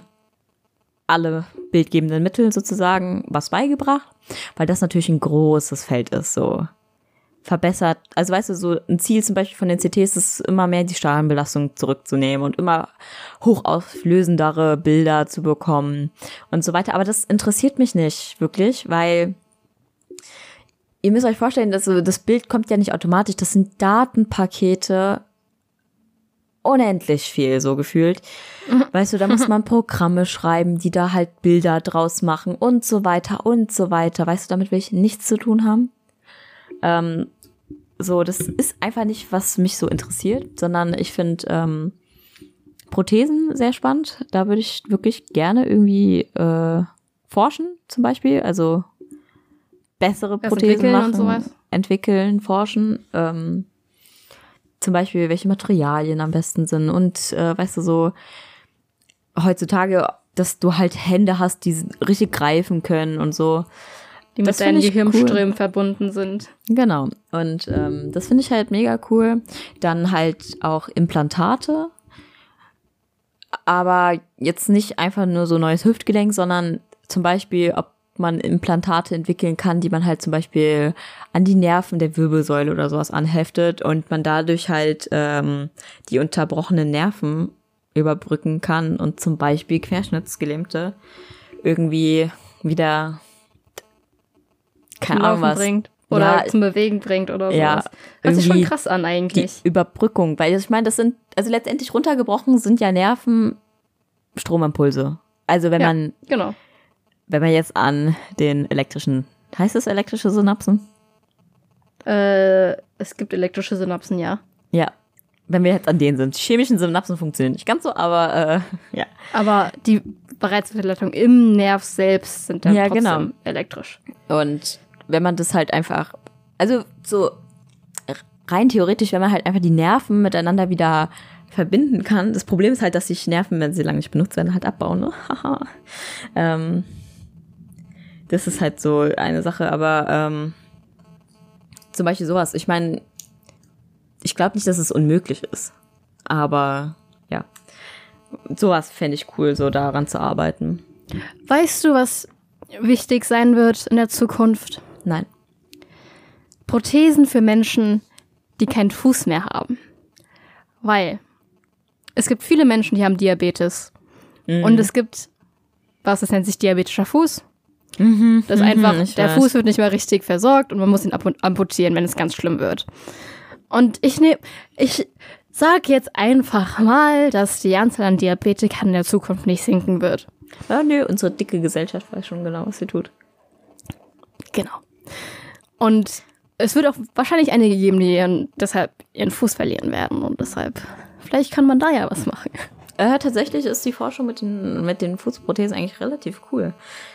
alle bildgebenden Mittel sozusagen was beigebracht, weil das natürlich ein großes Feld ist, so verbessert. Also weißt du, so ein Ziel zum Beispiel von den CTs ist immer mehr die Strahlenbelastung zurückzunehmen und immer hochauflösendere Bilder zu bekommen und so weiter. Aber das interessiert mich nicht wirklich, weil ihr müsst euch vorstellen, dass so das Bild kommt ja nicht automatisch. Das sind Datenpakete unendlich viel, so gefühlt. Weißt du, da muss man Programme schreiben, die da halt Bilder draus machen und so weiter und so weiter. Weißt du, damit will ich nichts zu tun haben. Ähm, so, das ist einfach nicht, was mich so interessiert, sondern ich finde ähm, Prothesen sehr spannend. Da würde ich wirklich gerne irgendwie äh, forschen, zum Beispiel. Also bessere Prothesen
entwickeln
machen,
und sowas?
entwickeln, forschen. Ähm, zum Beispiel, welche Materialien am besten sind und äh, weißt du so heutzutage, dass du halt Hände hast, die richtig greifen können und so.
Die
Das
mit deinen
find ich
Gehirnströmen verbunden sind.
Genau. Und ähm, das finde ich halt mega cool. Dann halt auch Implantate. Aber jetzt nicht einfach nur so neues Hüftgelenk, sondern zum Beispiel, ob man Implantate entwickeln kann, die man halt zum Beispiel an die Nerven der Wirbelsäule oder sowas anheftet und man dadurch halt ähm, die unterbrochenen Nerven überbrücken kann und zum Beispiel Querschnittsgelähmte irgendwie wieder keine Ahnung was
bringt. Oder
Ja,
zum Bewegen bringt oder
Ja,
sowas. Hört sich schon krass an
die
eigentlich.
Überbrückung, weil ich meine, das sind, also letztendlich runtergebrochen sind ja Nerven Stromimpulse. Also wenn
Ja.
man,
Genau.
Wenn man jetzt an den elektrischen, heißt es elektrische Synapsen?
Äh, es gibt elektrische Synapsen, ja.
Ja. Wenn wir jetzt an denen sind. Die chemischen Synapsen funktionieren nicht ganz so, aber äh, ja.
Aber die Bereitsverleitung im Nerv selbst sind dann
Ja,
trotzdem
genau.
elektrisch.
Und wenn man das halt einfach, also so rein theoretisch, wenn man halt einfach die Nerven miteinander wieder verbinden kann. Das Problem ist halt, dass sich Nerven, wenn sie lange nicht benutzt werden, halt abbauen. Ne? Haha. ähm, das ist halt so eine Sache, aber ähm, zum Beispiel sowas. Ich meine, ich glaube nicht, dass es unmöglich ist. Aber ja. sowas fände ich cool, so daran zu arbeiten.
Weißt du, was wichtig sein wird in der Zukunft?
Nein.
Prothesen für Menschen, die keinen Fuß mehr haben. Weil es gibt viele Menschen, die haben Diabetes.
Mhm.
Und es gibt, was das nennt sich diabetischer Fuß. Das ist einfach,
Mhm,
der
weiß.
Fuß wird nicht mehr richtig versorgt und man muss ihn amputieren, wenn es ganz schlimm wird. Und ich nehme, ich sag jetzt einfach mal, dass die Anzahl an Diabetikern in der Zukunft nicht sinken wird.
Ja, nö, unsere dicke Gesellschaft weiß schon genau, was sie tut.
Genau. Und es wird auch wahrscheinlich einige geben, die ihren, deshalb ihren Fuß verlieren werden. Und deshalb, vielleicht kann man da ja was machen.
Äh, tatsächlich ist die Forschung mit den, mit den Fußprothesen eigentlich relativ cool.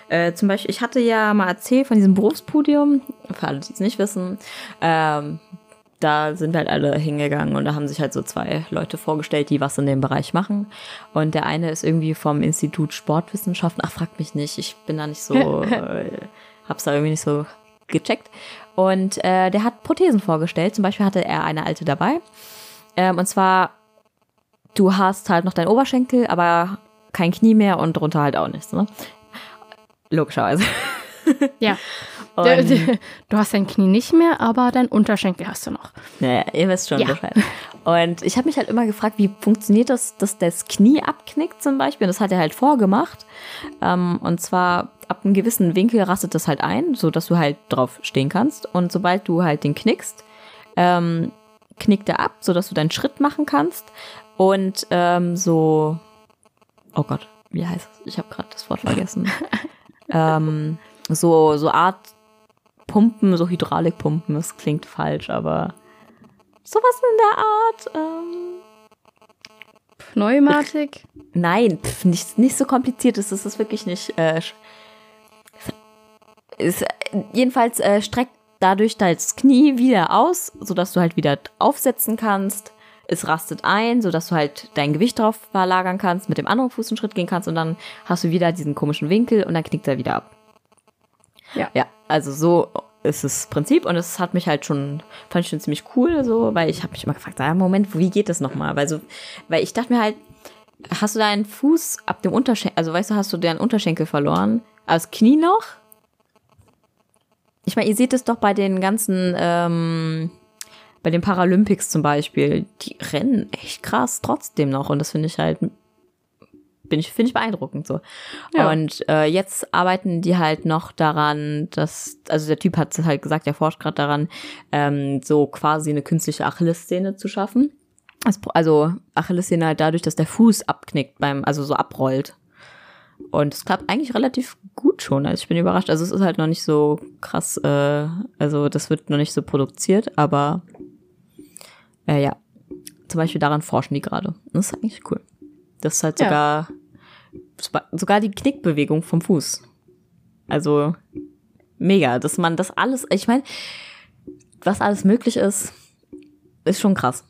Äh, zum Beispiel, ich hatte ja mal erzählt von diesem Berufspodium, für alle, die es nicht wissen, ähm, da sind halt alle hingegangen und da haben sich halt so zwei Leute vorgestellt, die was in dem Bereich machen. Und der eine ist irgendwie vom Institut Sportwissenschaften. Ach, fragt mich nicht, ich bin da nicht so, äh, hab's da irgendwie nicht so gecheckt. Und äh, der hat Prothesen vorgestellt. Zum Beispiel hatte er eine alte dabei. Ähm, und zwar du hast halt noch deinen Oberschenkel, aber kein Knie mehr und drunter halt auch nichts, ne? Logischerweise.
Ja.
Und,
Du hast dein Knie nicht mehr, aber dein Unterschenkel hast du noch.
naja, ihr wisst schon
Ja.
Bescheid. Und ich habe mich halt immer gefragt, wie funktioniert das, dass das Knie abknickt zum Beispiel? Und das hat er halt vorgemacht. Ähm, und zwar ab einem gewissen Winkel rastet das halt ein, so dass du halt drauf stehen kannst. Und sobald du halt den knickst, ähm, knickt er ab, so dass du deinen Schritt machen kannst. Und ähm, so, oh Gott, wie heißt es? Ich habe gerade das Wort vergessen. ähm, so, so Art Pumpen, so Hydraulikpumpen, das klingt falsch, aber sowas in der Art. Ähm,
Pneumatik.
nein, pf, nicht, nicht so kompliziert ist es ist wirklich nicht. Äh, ist, äh, jedenfalls äh, streckt dadurch das Knie wieder aus, sodass du halt wieder aufsetzen kannst. Es rastet ein, sodass du halt dein Gewicht drauf verlagern kannst, mit dem anderen Fuß einen Schritt gehen kannst und dann hast du wieder diesen komischen Winkel und dann knickt er wieder ab.
Ja.
Ja, also so ist das Prinzip und es hat mich halt schon, fand ich schon ziemlich cool, so, weil ich habe mich immer gefragt, ah, Moment, wie geht das nochmal? Weil so, weil ich dachte mir halt, hast du deinen Fuß ab dem Unterschenkel, also weißt du, hast du deinen Unterschenkel verloren, aber das Knie noch? Ich meine, ihr seht es doch bei den ganzen, ähm, bei den Paralympics zum Beispiel, die rennen echt krass trotzdem noch und das finde ich halt, bin ich, finde ich beeindruckend so.
Ja.
Und äh, jetzt arbeiten die halt noch daran, dass, also der Typ hat halt gesagt, der forscht gerade daran, ähm, so quasi eine künstliche Achillessehne zu schaffen. Also Achillessehne halt dadurch, dass der Fuß abknickt beim, also so abrollt. Und es klappt eigentlich relativ gut schon. Also ich bin überrascht. Also es ist halt noch nicht so krass, äh, also das wird noch nicht so produziert, aber äh, ja. Zum Beispiel daran forschen die gerade. Das ist eigentlich cool. Das ist halt
Ja.
sogar, sogar die Knickbewegung vom Fuß. Also mega, dass man das alles, ich meine, was alles möglich ist, ist schon krass.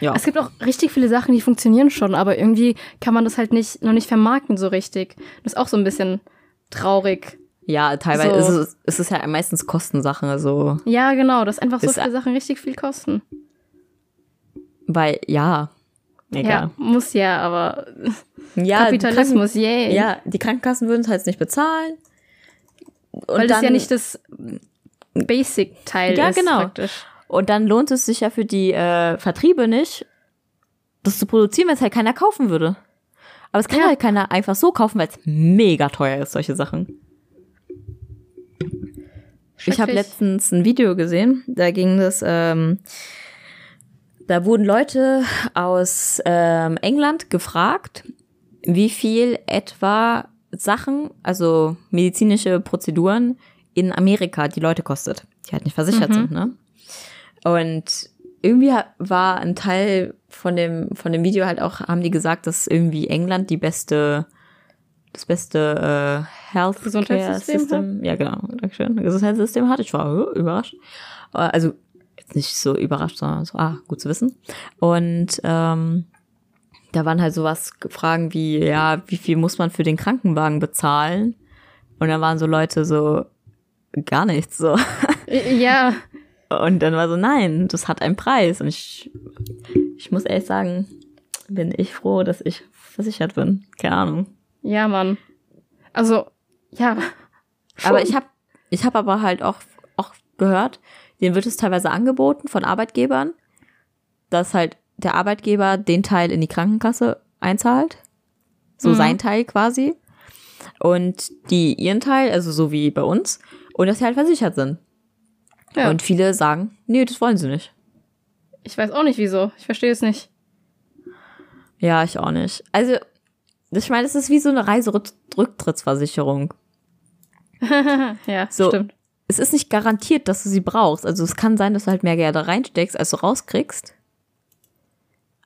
Ja.
Es gibt auch richtig viele Sachen, die funktionieren schon, aber irgendwie kann man das halt nicht, noch nicht vermarkten so richtig. Das ist auch so ein bisschen traurig.
Ja, teilweise
So.
ist es, ist es ja meistens Kostensache, also,
Ja, genau, dass einfach so viele Sachen richtig viel kosten.
Weil, ja,
Ja,
egal.
muss ja, aber
Ja,
Kapitalismus,
die
yay.
Kranken, ja, die Krankenkassen würden es halt nicht bezahlen. Und
Weil das ja nicht das Basic-Teil
Ja,
ist.
genau.
Praktisch.
Und dann lohnt es sich ja für die äh, Vertriebe nicht, das zu produzieren, wenn es halt keiner kaufen würde. Aber es kann
Ja.
halt keiner einfach so kaufen, weil es mega teuer ist, solche Sachen. Ich habe letztens ein Video gesehen, da ging es, ähm, da wurden Leute aus ähm, England gefragt, wie viel etwa Sachen, also medizinische Prozeduren in Amerika die Leute kostet, die halt nicht versichert sind, ne? Und irgendwie war ein Teil von dem, von dem Video halt auch, haben die gesagt, dass irgendwie England die beste, das beste äh, Health
Gesundheitssystem
System, ja genau, Dankeschön, Gesundheitssystem hat. Ich war äh, überrascht. Also jetzt nicht so überrascht, sondern so, ah, gut zu wissen. Und ähm, da waren halt sowas Fragen wie, ja, wie viel muss man für den Krankenwagen bezahlen? Und dann waren so Leute so, gar nichts so.
Ja,
Und dann war so, nein, das hat einen Preis. Und ich, ich muss ehrlich sagen, bin ich froh, dass ich versichert bin. Keine Ahnung.
Ja, Mann. Also, ja.
Aber ich habe ich hab aber halt auch, auch gehört, denen wird es teilweise angeboten von Arbeitgebern, dass halt der Arbeitgeber den Teil in die Krankenkasse einzahlt. So
Mhm.
sein Teil quasi. Und die ihren Teil, also so wie bei uns. Und dass sie halt versichert sind.
Ja.
Und viele sagen, nee, das wollen sie nicht.
Ich weiß auch nicht wieso. Ich verstehe es nicht.
Ja, ich auch nicht. Also, ich meine, das ist wie so eine Reiserücktrittsversicherung.
ja,
So.
stimmt.
Es ist nicht garantiert, dass du sie brauchst. Also es kann sein, dass du halt mehr Geld da reinsteckst, als du rauskriegst.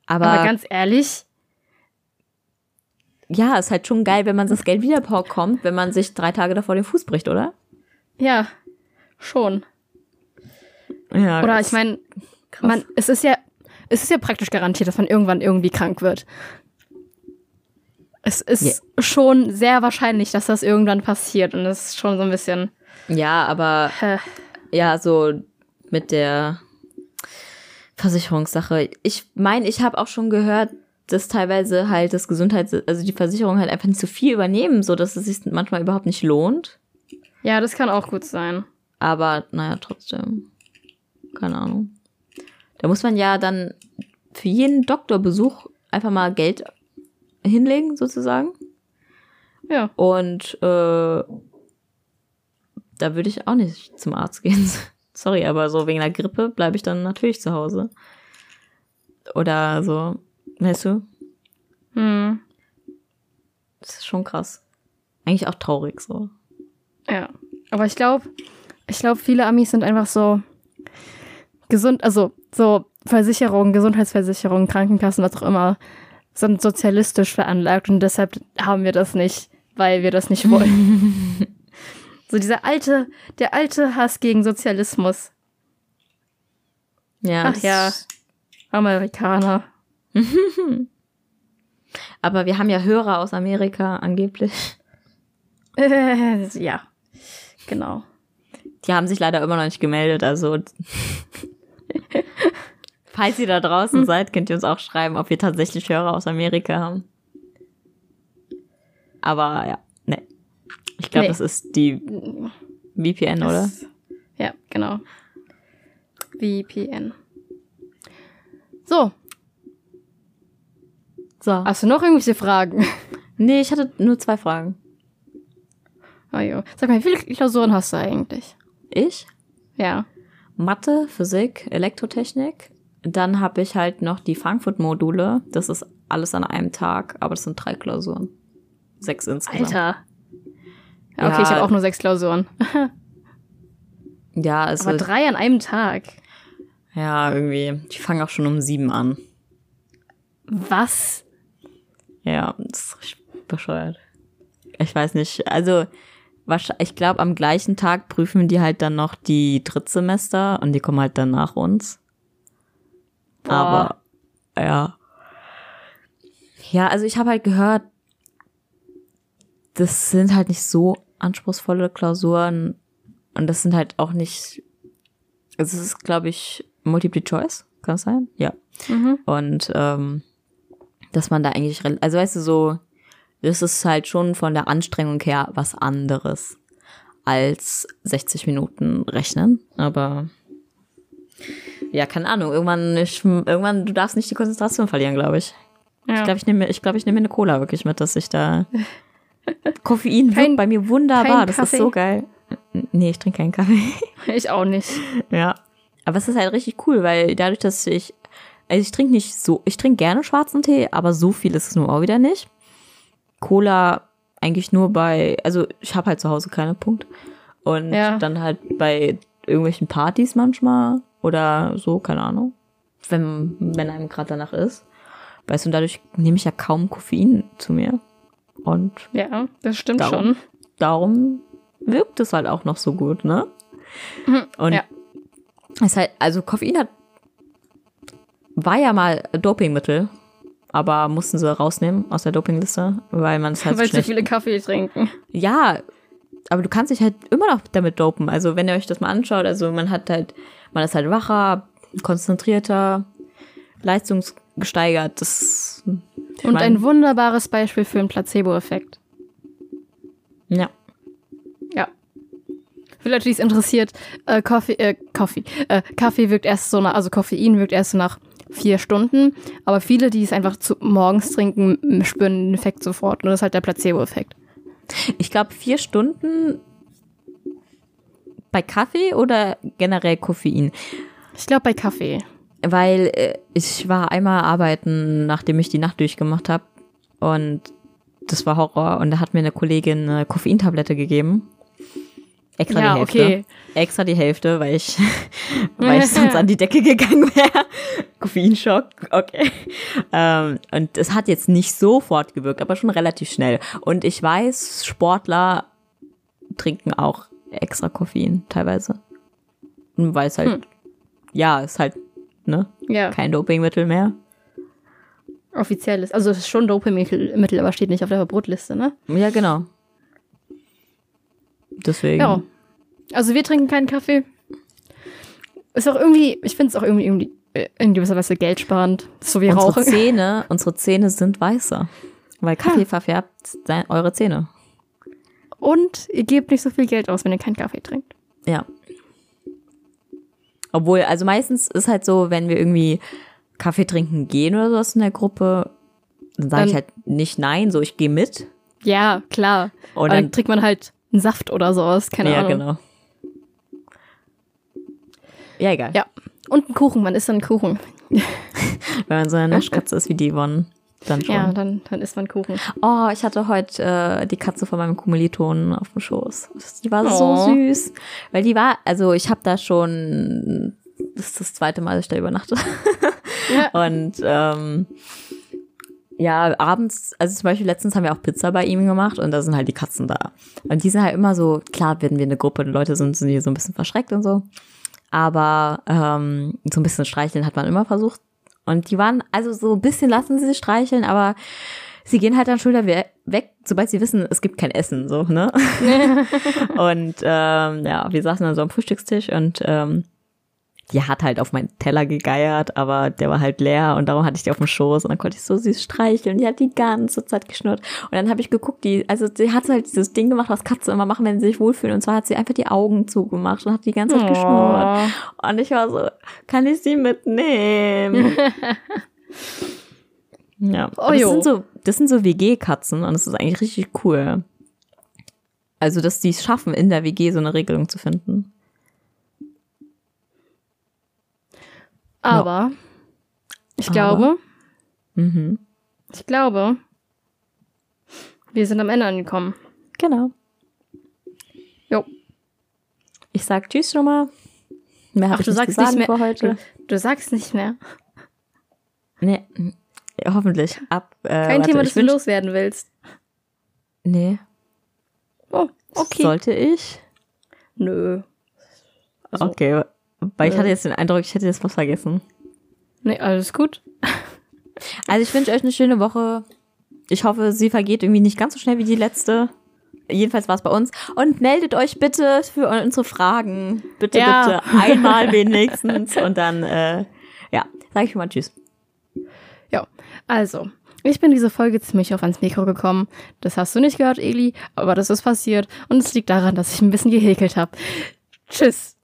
Aber,
Aber ganz ehrlich,
ja, ist halt schon geil, wenn man das Geld wieder bekommt, wenn man sich drei Tage davor den Fuß bricht, oder?
ja, schon.
Ja.
Oder ich meine, man, es ist ja, es ist ja praktisch garantiert, dass man irgendwann irgendwie krank wird. Es ist schon sehr wahrscheinlich, dass das irgendwann passiert und das ist schon so ein bisschen.
Ja, aber ja, so mit der Versicherungssache. Ich meine, ich habe auch schon gehört, dass teilweise halt das Gesundheits-, also die Versicherung halt einfach nicht so viel übernehmen, so dass es sich manchmal überhaupt nicht lohnt.
ja, das kann auch gut sein.
Aber naja, trotzdem. Keine Ahnung. Da muss man ja dann für jeden Doktorbesuch einfach mal Geld hinlegen, sozusagen.
Ja.
Und äh, da würde ich auch nicht zum Arzt gehen. Sorry, aber so wegen der Grippe bleibe ich dann natürlich zu Hause. Oder so, weißt du,
Hm,
das ist schon krass. Eigentlich auch traurig so.
ja. Aber ich glaube, ich glaube, viele Amis sind einfach so gesund, also so Versicherungen, Gesundheitsversicherungen, Krankenkassen, was auch immer, sind sozialistisch veranlagt und deshalb haben wir das nicht, weil wir das nicht wollen. so dieser alte, der alte Hass gegen Sozialismus.
Ja.
Ach ja. Amerikaner.
Aber wir haben ja Hörer aus Amerika angeblich.
Äh, ja. Genau.
Die haben sich leider immer noch nicht gemeldet, also falls ihr da draußen seid, könnt ihr uns auch schreiben, ob wir tatsächlich Hörer aus Amerika haben. Aber ja. Ich glaube,
Nee.
das ist die VPN, oder?
Das- Ja, genau. VPN. So,
So.
hast du noch irgendwelche Fragen?
Nee, ich hatte nur zwei Fragen.
Oh jo. Sag mal, wie viele Klausuren hast du eigentlich?
Ich,
Ja.
Mathe, Physik, Elektrotechnik. Dann habe ich halt noch die Frankfurt-Module. Das ist alles an einem Tag, aber das sind drei Klausuren. Sechs insgesamt.
Alter. Ja, okay, ich habe auch nur sechs Klausuren.
Ja, also,
Aber drei an einem Tag.
ja, irgendwie. Die fangen auch schon um sieben an.
Was?
Ja, das ist bescheuert. Ich weiß nicht. Also, ich glaube, am gleichen Tag prüfen die halt dann noch die Drittsemester und die kommen halt dann nach uns.
Boah.
Aber, ja. Ja, also ich habe halt gehört, das sind halt nicht so anspruchsvolle Klausuren und das sind halt auch nicht, also es ist, glaube ich, Multiple Choice, kann es sein? Ja.
Mhm.
Und ähm, dass man da eigentlich, also weißt du, so, das ist halt schon von der Anstrengung her was anderes als 60 Minuten rechnen. Aber ja, keine Ahnung, irgendwann, ich, irgendwann, du darfst nicht die Konzentration verlieren, glaube ich.
Ja.
Ich glaube, ich nehme ich glaub, ich nehme mir eine Cola wirklich mit, dass ich da. Koffein
Kein-
wirkt bei mir wunderbar, das
Kaffee?
ist so geil. Nee, ich trinke keinen Kaffee.
Ich auch nicht.
Ja. Aber es ist halt richtig cool, weil dadurch, dass ich, also ich trinke nicht so, ich trinke gerne schwarzen Tee, aber so viel ist es nun auch wieder nicht. Cola eigentlich nur bei, also ich habe halt zu Hause keine Punkt. Und
Ja.
dann halt bei irgendwelchen Partys manchmal oder so, keine Ahnung. Wenn, wenn einem gerade danach ist. Weißt du, und dadurch nehme ich ja kaum Koffein zu mir. Und
Ja, das stimmt
Darum.
schon.
darum wirkt es halt auch noch so gut, ne? Und
Ja.
es halt, also Koffein hat, war ja mal Dopingmittel, aber mussten sie rausnehmen aus der Dopingliste, weil man es halt
Weil
so
zu viele Kaffee trinken.
Ja, aber du kannst dich halt immer noch damit dopen. Also wenn ihr euch das mal anschaut, also man hat halt, man ist halt wacher, konzentrierter, leistungsgesteigert. Das
Und
mein,
ein wunderbares Beispiel für einen Placebo-Effekt.
Ja.
Ja. Für Leute, die es interessiert, äh, Kaffee, äh, Kaffee, äh, Kaffee wirkt erst so nach, also Koffein wirkt erst so nach vier Stunden, aber viele, die es einfach zu, morgens trinken, spüren den Effekt sofort. Und das ist halt der Placebo-Effekt.
Ich glaube, vier Stunden bei Kaffee oder generell Koffein.
Ich glaube bei Kaffee.
Weil äh, ich war einmal arbeiten, nachdem ich die Nacht durchgemacht habe. Und das war Horror. Und da hat mir eine Kollegin eine Koffeintablette gegeben. Extra
Ja,
die Hälfte.
okay.
Extra die Hälfte, weil ich, weil ich sonst an die Decke gegangen wäre. Koffeinschock, okay. Ähm, und es hat jetzt nicht sofort gewirkt, aber schon relativ schnell. Und ich weiß, Sportler trinken auch extra Koffein teilweise. Weil es halt,
Hm.
ja, ist halt, ne,
Ja,
kein Dopingmittel mehr.
offiziell ist. Also es ist schon Dopingmittel, Mittel, aber steht nicht auf der Verbrotliste, ne?
Ja, genau. Deswegen.
Ja. Also wir trinken keinen Kaffee. Ist auch irgendwie, ich finde es auch irgendwie, irgendwie in gewisser Weise geldsparend. So wie
unsere
Rauchen.
Zähne, unsere Zähne sind weißer. Weil Kaffee verfärbt sein, eure Zähne.
Und ihr gebt nicht so viel Geld aus, wenn ihr keinen Kaffee trinkt.
Ja. Obwohl, also meistens ist halt so, wenn wir irgendwie Kaffee trinken gehen oder sowas in der Gruppe, dann sage ich halt nicht nein, so ich gehe mit.
Ja, klar.
Und dann-
dann trinkt man halt einen Saft oder sowas, keine
ja,
Ahnung.
genau. Ja, egal.
Ja. Und einen Kuchen, man isst dann einen Kuchen.
Wenn man so eine Naschkatze ist wie die Yvonne, dann schon.
Ja, dann, dann isst man Kuchen.
Oh, ich hatte heute äh, die Katze von meinem Kommilitonen auf dem Schoß. Die war so
Oh.
süß. Weil die war, also ich habe da schon, das ist das zweite Mal, dass ich da übernachte.
Ja.
Und ähm, ja, abends, also zum Beispiel letztens haben wir auch Pizza bei ihm gemacht und da sind halt die Katzen da. Und die sind halt immer so, klar, wenn wir eine Gruppe und Leute sind, sind die so ein bisschen verschreckt und so. Aber ähm, so ein bisschen streicheln hat man immer versucht. Und die waren, also so ein bisschen lassen sie sich streicheln, aber sie gehen halt dann schon we- weg, sobald sie wissen, es gibt kein Essen, so, ne? und ähm, ja, wir saßen dann so am Frühstückstisch und ähm, die hat halt auf meinen Teller gegeiert, aber der war halt leer und darum hatte ich die auf dem Schoß und dann konnte ich so süß streicheln. Die hat die ganze Zeit geschnurrt. Und dann habe ich geguckt, die, also sie hat halt dieses Ding gemacht, was Katzen immer machen, wenn sie sich wohlfühlen. Und zwar hat sie einfach die Augen zugemacht und hat die ganze Zeit geschnurrt. Und ich war so, kann ich sie mitnehmen? ja.
Oh,
das
jo.
sind so, das sind so WG-Katzen und das ist eigentlich richtig cool. Also, dass die es schaffen, in der WG so eine Regelung zu finden.
Aber ich
Aber?
glaube,
Mhm.
ich glaube, wir sind am Ende angekommen.
Genau.
Jo.
Ich sag Tschüss schon mal. Mehr habe ich
du
nicht
sagst nicht mehr-
für heute.
Du sagst nicht mehr.
Nee, hoffentlich. Ab, äh,
Kein
warte,
Thema, das du loswerden willst.
Nee,
Oh, okay.
sollte ich?
Nö. Also,
Okay, weil ich hatte jetzt den Eindruck, ich hätte jetzt was vergessen.
Nee, alles gut.
Also ich wünsche euch eine schöne Woche. Ich hoffe, sie vergeht irgendwie nicht ganz so schnell wie die letzte. Jedenfalls war es bei uns. Und meldet euch bitte für unsere Fragen. Bitte,
Ja.
bitte. Einmal wenigstens. Und dann, äh, ja, sage ich mal Tschüss.
Ja, also, ich bin diese Folge ziemlich auf ans Mikro gekommen. Das hast du nicht gehört, Eli, aber das ist passiert und es liegt daran, dass ich ein bisschen gehäkelt habe. Tschüss.